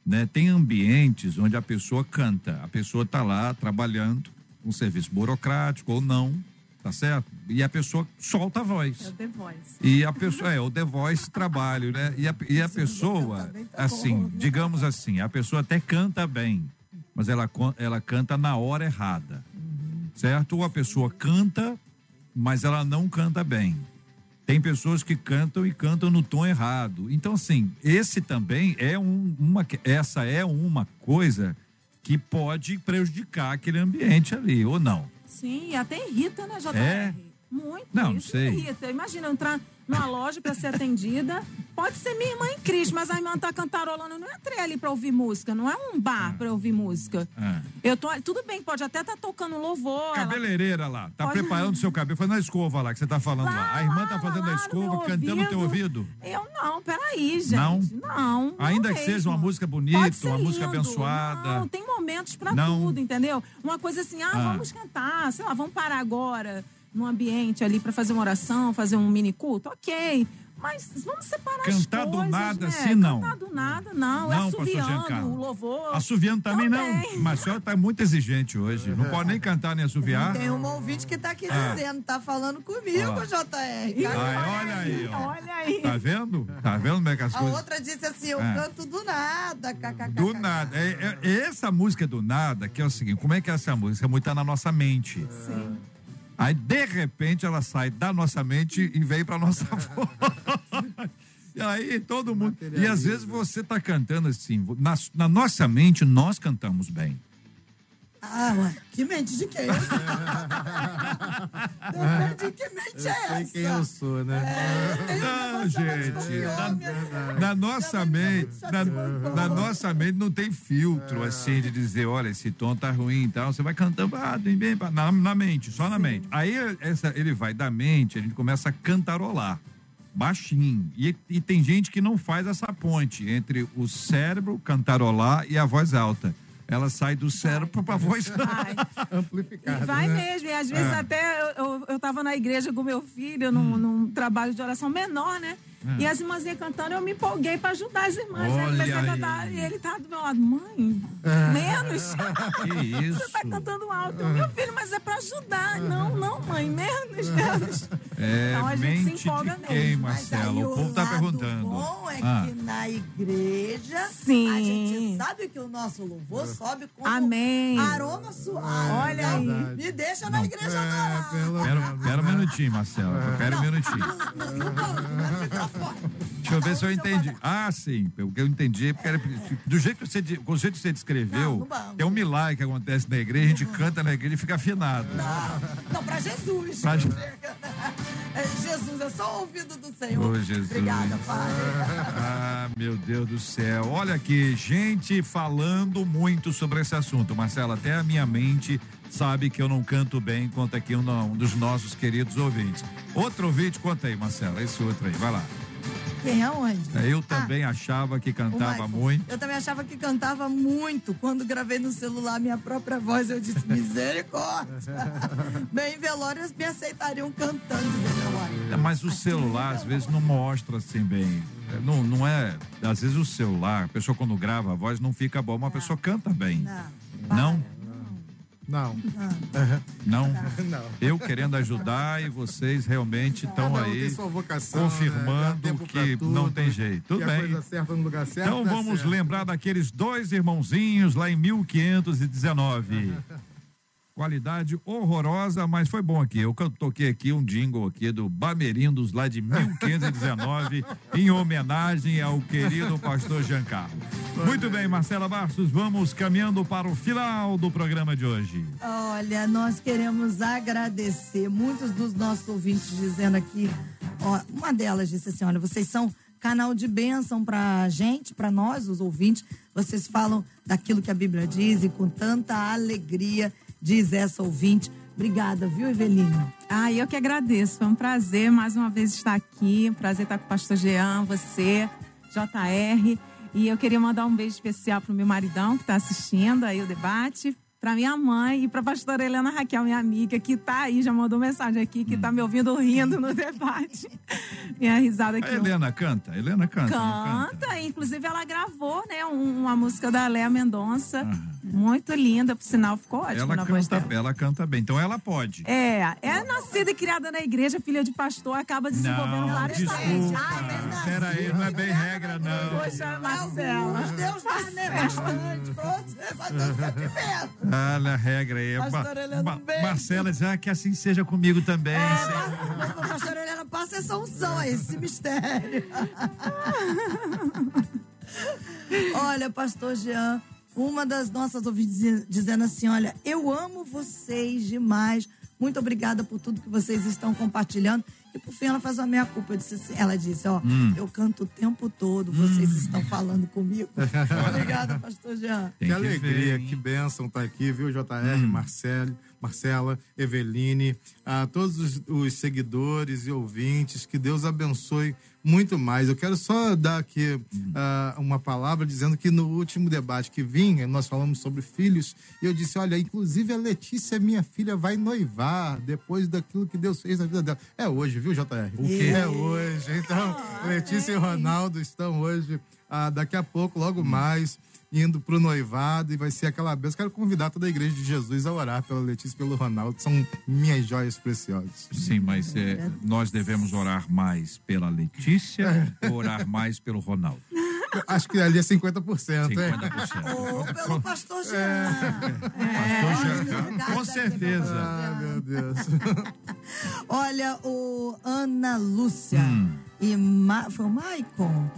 Né? Tem ambientes onde a pessoa canta. A pessoa está lá trabalhando, um serviço burocrático ou não, tá certo? E a pessoa solta a voz. É o The Voice. E a pessoa, é, o The Voice trabalho, né? E a, e a pessoa, assim, digamos assim, a pessoa até canta bem, mas ela, ela canta na hora errada, certo? Ou a pessoa canta, mas ela não canta bem. Tem pessoas que cantam e cantam no tom errado. Então, assim, esse também é um, uma, essa é uma coisa que pode prejudicar aquele ambiente ali, ou não? Sim, até irrita, né, JR? É? Muito. Não, isso sei. irrita. Imagina entrar numa loja pra ser atendida. Pode ser minha irmã em Cristo, mas a irmã tá cantarolando. Não entrei ali pra ouvir música, não é um bar pra ouvir música. É. Eu tô, tudo bem, pode até estar tocando louvor. ela- Cabeleireira lá, tá Pode- preparando o seu cabelo, fazendo a escova lá que você tá falando lá. Lá, A irmã lá, tá fazendo lá a escova, cantando no teu ouvido. Eu não, peraí, gente. Não? Não. não Ainda que mesmo. seja uma música bonita, uma música lindo. abençoada. Não, tem momentos pra Não. tudo, entendeu? Uma coisa assim, ah, Ah. vamos cantar, sei lá, vamos parar agora num ambiente ali pra fazer uma oração, fazer um mini culto, ok. Mas vamos separar Cantar as do coisas, nada, né? assim, não. Cantar do nada, não. Não, é pastor Giancarlo. assoviando, o louvor. Assoviando também, Também. não. Mas a senhora tá muito exigente hoje. Não pode nem cantar nem assoviar. Tem um ouvinte que tá aqui Ah. dizendo, tá falando comigo, Ó. JR. Ai, olha aí, ó. Olha aí. Tá vendo? Tá vendo como é que as A coisas. outra disse assim, eu Ah. canto do nada, kkk. Do nada. É, é- essa música do nada, que é o seguinte: como é que é essa música? Música tá na nossa mente. Sim. Aí, de repente, ela sai da nossa mente e vem pra nossa voz. E aí, todo mundo. E às vezes você tá cantando assim, na, na nossa mente, nós cantamos bem. Ah, ué, que mente de quem? Depende de que mente é Sei essa. quem eu sou, né? Não, gente, na, na nossa mente, na, na nossa mente não tem filtro assim de dizer, olha, esse tom tá ruim e tal. Você vai cantando ah, tem bem, na, na mente, só na mente. Aí essa, ele vai da mente, a gente começa a cantarolar. Baixinho. E, e tem gente que não faz essa ponte entre o cérebro, cantarolar e a voz alta. Ela sai do cérebro pra voz Ai, Amplificado. E vai né? mesmo, e às vezes É. até eu, eu, eu tava na igreja com meu filho, num, Hum. num trabalho de oração menor, né? E as irmãzinhas cantando, eu me empolguei pra ajudar as irmãs. Aí eu comecei a Olha cantar, aí. e ele tá do meu lado, mãe, menos. Que isso? Você tá cantando alto. Eu, meu filho, mas é pra ajudar. Não, não, mãe, menos, menos. É, Então a gente se empolga quem, mesmo. Mas aí Marcelo? O povo tá lado perguntando. bom é Ah. que na igreja Sim. a gente sabe que o nosso louvor sobe como Amém. aroma suave. Olha Então, aí. Me deixa na igreja É, adorar. pelo Pera, pera um minutinho, Marcelo. Pera um minutinho. No, no banco, no microfone. Deixa eu ver se eu entendi. Ah, sim. O que eu entendi é porque era, do jeito que você, de- do jeito que você descreveu, é um milagre que acontece na igreja, a gente canta na igreja e fica afinado. Não, não, pra Jesus. Pra Je- É, Jesus, é só o ouvido do Senhor. Ô, Jesus. Obrigada, Pai. Ah, meu Deus do céu. Olha aqui, gente falando muito sobre esse assunto. Marcelo, até a minha mente sabe que eu não canto bem, conta aqui um, um dos nossos queridos ouvintes. Outro ouvinte, conta aí, Marcelo, esse outro aí, vai lá. Quem é onde? Eu também achava que cantava muito. Eu também achava que cantava muito. Quando gravei no celular minha própria voz, eu disse, misericórdia. Bem, em velórios me aceitariam cantando velório. É, Mas o celular às vezes não mostra assim bem. É, Não, não é. Às vezes o celular, a pessoa quando grava a voz não fica bom, mas a pessoa canta bem. Não. Não? Não, Não? não. Eu querendo ajudar e vocês realmente estão um aí vocação, confirmando né? Que tudo, não tem jeito. Tudo a bem. coisa certa no lugar certo. Então vamos certo. lembrar daqueles dois irmãozinhos lá em 1519. Qualidade horrorosa, mas foi bom aqui. Eu toquei aqui um jingle aqui do Bamerindos lá de 1519 em homenagem ao querido pastor Giancarlo. Muito bem, Marcela Bastos, vamos caminhando para o final do programa de hoje. Olha, nós queremos agradecer muitos dos nossos ouvintes dizendo aqui. Ó, uma delas disse assim: olha, vocês são canal de bênção pra gente, pra nós, os ouvintes. Vocês falam daquilo que a Bíblia diz e com tanta alegria, diz essa ouvinte. Obrigada, viu, Evelina? Ah, eu que agradeço. Foi um prazer mais uma vez estar aqui. Prazer estar com o pastor Jean, você, JR. E eu queria mandar um beijo especial pro meu maridão que está assistindo aí o debate. Pra minha mãe e pra pastora Helena Raquel, minha amiga, que tá aí, já mandou mensagem aqui, que tá me ouvindo rindo no debate. Minha risada aqui. A Helena canta, a Helena canta. não Canta, inclusive ela gravou, né, um- uma música da Léa Mendonça, Aham. muito linda, por sinal, ficou ótimo Ela na voz canta, dela. ela canta bem, então ela pode. É, é nascida e criada na igreja, filha de pastor, acaba desenvolvendo Não, vários desculpa. talentos. Peraí, não é bem regra, não. Poxa, Marcela. Deus né, pra você, mas não fica perto. Olha a regra aí. Pastor Helena, Ma- um. Marcela diz, ah, que assim seja comigo também. Mas, pastora Helena, passa essa unção aí, esse mistério. olha, pastor Jean, uma das nossas ouvintes diz- dizendo assim: olha, eu amo vocês demais. Muito obrigada por tudo que vocês estão compartilhando. E por fim, ela faz a minha culpa. Eu disse assim- ela disse: Ó, Hum. eu canto o tempo todo, vocês estão falando comigo. obrigada, pastor Jean. Tem que que alegria, ver, que bênção tá aqui, viu, JR, Hum. Marcelo, Marcela, Eveline, a todos os, os seguidores e ouvintes, que Deus abençoe muito mais. Eu quero só dar aqui Hum. ah, uma palavra dizendo que no último debate que vinha, nós falamos sobre filhos, e eu disse, olha, inclusive a Letícia, minha filha, vai noivar depois daquilo que Deus fez na vida dela. É hoje, viu, JR? O quê? É hoje. Então, Letícia e Ronaldo estão hoje, ah, daqui a pouco, logo mais, indo pro noivado e vai ser aquela benção. Quero convidar toda a igreja de Jesus a orar pela Letícia e pelo Ronaldo. São minhas joias preciosas. Sim, mas é, nós devemos orar mais pela Letícia ou orar mais pelo Ronaldo? Acho que ali é 50%. 50%. Ou pelo pastor Jean. Pastor Jean, lugar com certeza. Ah, meu Deus. Olha, o Ana Lúcia Hum. e Ma, foi o Maicon.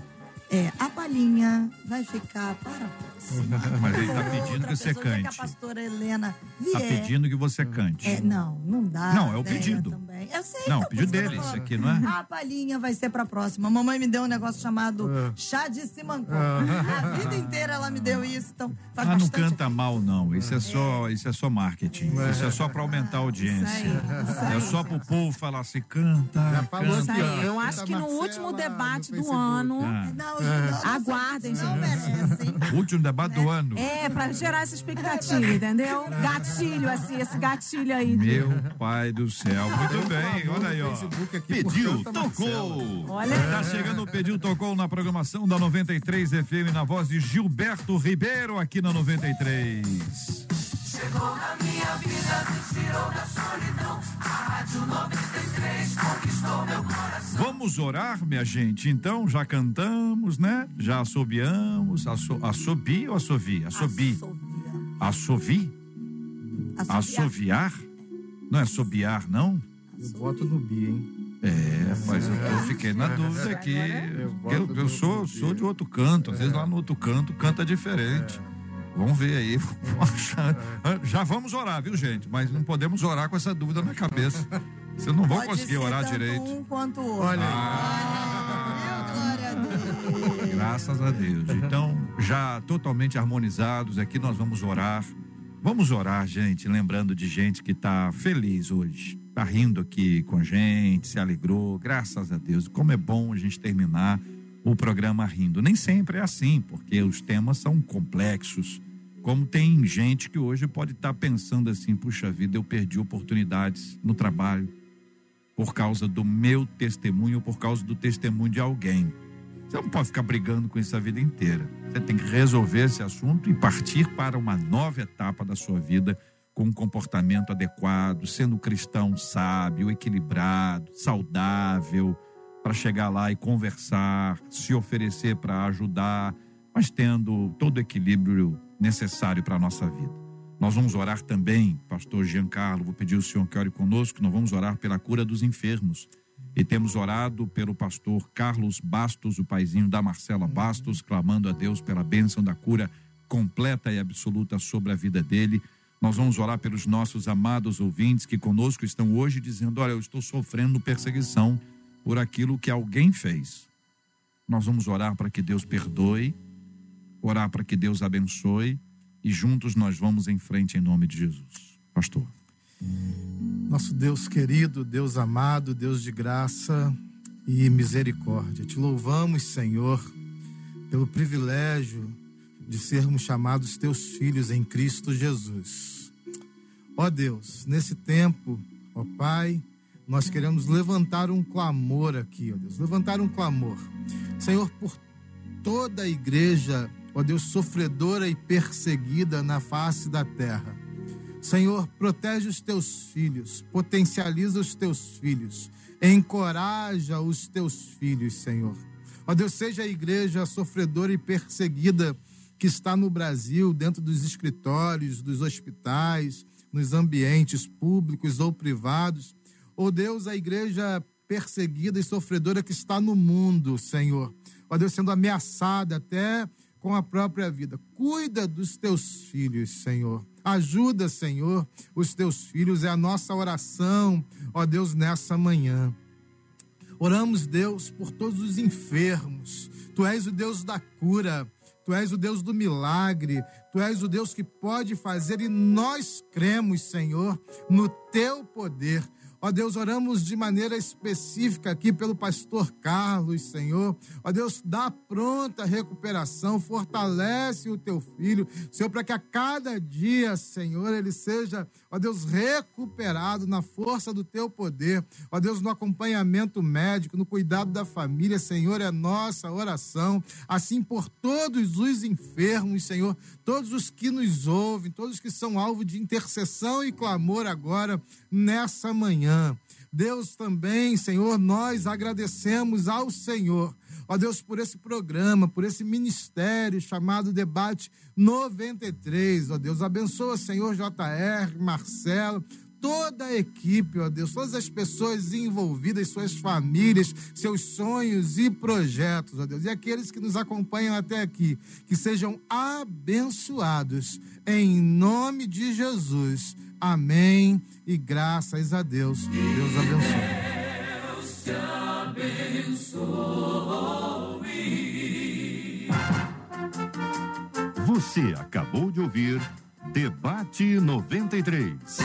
É, a palhinha vai ficar para a próxima. Mas ele tá Outra pedindo que você dia que cante. a pastora Helena vier. Tá pedindo que você cante. É, não, não dá. Não, é o pedido. Também. Eu sei. Não, é pedido isso dele, isso aqui, não é? A palhinha vai ser pra próxima. A mamãe me deu um negócio chamado É. chá de simancó. A vida inteira ela me deu isso, então faz Ah, não canta mal, não. Isso é só, isso é só marketing. Isso é só pra aumentar a audiência. Isso aí, É só pro povo falar assim, canta, Já falou Isso canta. aí. Eu Canta acho que no último debate do ano. Ah, Não, não, não, Aguardem, não gente. merecem. último debate do ano. É, pra gerar essa expectativa, entendeu? Gatilho, assim, esse gatilho aí. Meu pai do céu. Muito bem, olha aí, ó. Pediu, tocou. Olha. Tá chegando o Pediu, tocou na programação da 93 FM na voz de Gilberto Ribeiro aqui na 93. Chegou na minha vida, me tirou da solidão. A Rádio 93 conquistou meu coração. Vamos orar, minha gente. Então, já cantamos, né? Já assobiamos. Asso, assobi ou assovi? Assobi. Assovi? Assoviar. Assoviar? Não é assobiar, não? Eu voto no Bi, hein? É, mas eu, eu fiquei na dúvida aqui. Eu, eu sou, sou de outro canto. Às vezes lá no outro canto canta diferente. Vamos ver aí. Já vamos orar, viu, gente? Mas não podemos orar com essa dúvida na cabeça. Vocês não vão Pode conseguir ser orar tanto direito. um quanto o outro. Olha aí. Olha, glória a Deus. Graças a Deus. Então, já totalmente harmonizados aqui, nós vamos orar. Vamos orar, gente, lembrando de gente que está feliz hoje. Está rindo aqui com a gente, se alegrou. Graças a Deus. Como é bom a gente terminar o programa rindo. Nem sempre é assim, porque os temas são complexos. Como tem gente que hoje pode estar pensando assim: puxa vida, eu perdi oportunidades no trabalho por causa do meu testemunho, ou por causa do testemunho de alguém. Você não pode ficar brigando com isso a vida inteira. Você tem que resolver esse assunto e partir para uma nova etapa da sua vida com um comportamento adequado, sendo cristão sábio, equilibrado, saudável, para chegar lá e conversar, se oferecer para ajudar, mas tendo todo o equilíbrio necessário para a nossa vida. Nós vamos orar também, pastor Giancarlo, vou pedir ao senhor que ore conosco, nós vamos orar pela cura dos enfermos. E temos orado pelo pastor Carlos Bastos, o paizinho da Marcela Bastos, clamando a Deus pela bênção da cura completa e absoluta sobre a vida dele. Nós vamos orar pelos nossos amados ouvintes que conosco estão hoje dizendo: Olha, eu estou sofrendo perseguição por aquilo que alguém fez. Nós vamos orar para que Deus perdoe, orar para que Deus abençoe e juntos nós vamos em frente em nome de Jesus. Pastor. Nosso Deus querido, Deus amado, Deus de graça e misericórdia. Te louvamos, Senhor, pelo privilégio de sermos chamados teus filhos em Cristo Jesus. Ó Deus, nesse tempo, ó Pai, nós queremos levantar um clamor aqui, ó Deus, levantar um clamor. Senhor, por toda a igreja, ó Deus, sofredora e perseguida na face da terra. Senhor, protege os teus filhos, potencializa os teus filhos, encoraja os teus filhos, Senhor. Ó Deus, seja a igreja sofredora e perseguida que está no Brasil, dentro dos escritórios, dos hospitais, nos ambientes públicos ou privados. Ó Deus, a igreja perseguida e sofredora que está no mundo, Senhor. Ó Deus, sendo ameaçada até com a própria vida. Cuida dos teus filhos, Senhor. Ajuda, Senhor, os teus filhos. É a nossa oração, ó Deus, nessa manhã. Oramos, Deus, por todos os enfermos. Tu és o Deus da cura. Tu és o Deus do milagre. Tu és o Deus que pode fazer e nós cremos, Senhor, no teu poder. Ó Deus, oramos de maneira específica aqui pelo pastor Carlos, Senhor. Ó Deus, dá pronta recuperação, fortalece o teu filho, Senhor, para que a cada dia, Senhor, ele seja, ó Deus, recuperado na força do teu poder. Ó Deus, no acompanhamento médico, no cuidado da família, Senhor, é nossa oração. Assim por todos os enfermos, Senhor, todos os que nos ouvem, todos que são alvo de intercessão e clamor agora nessa manhã. Deus também, Senhor, nós agradecemos ao Senhor. Ó Deus, por esse programa, por esse ministério chamado Debate 93. Ó Deus, abençoa, Senhor JR, Marcelo, toda a equipe, ó Deus, todas as pessoas envolvidas, suas famílias, seus sonhos e projetos, ó Deus, e aqueles que nos acompanham até aqui, que sejam abençoados em nome de Jesus. Amém. E graças a Deus. Deus abençoe. Você acabou de ouvir Debate 93.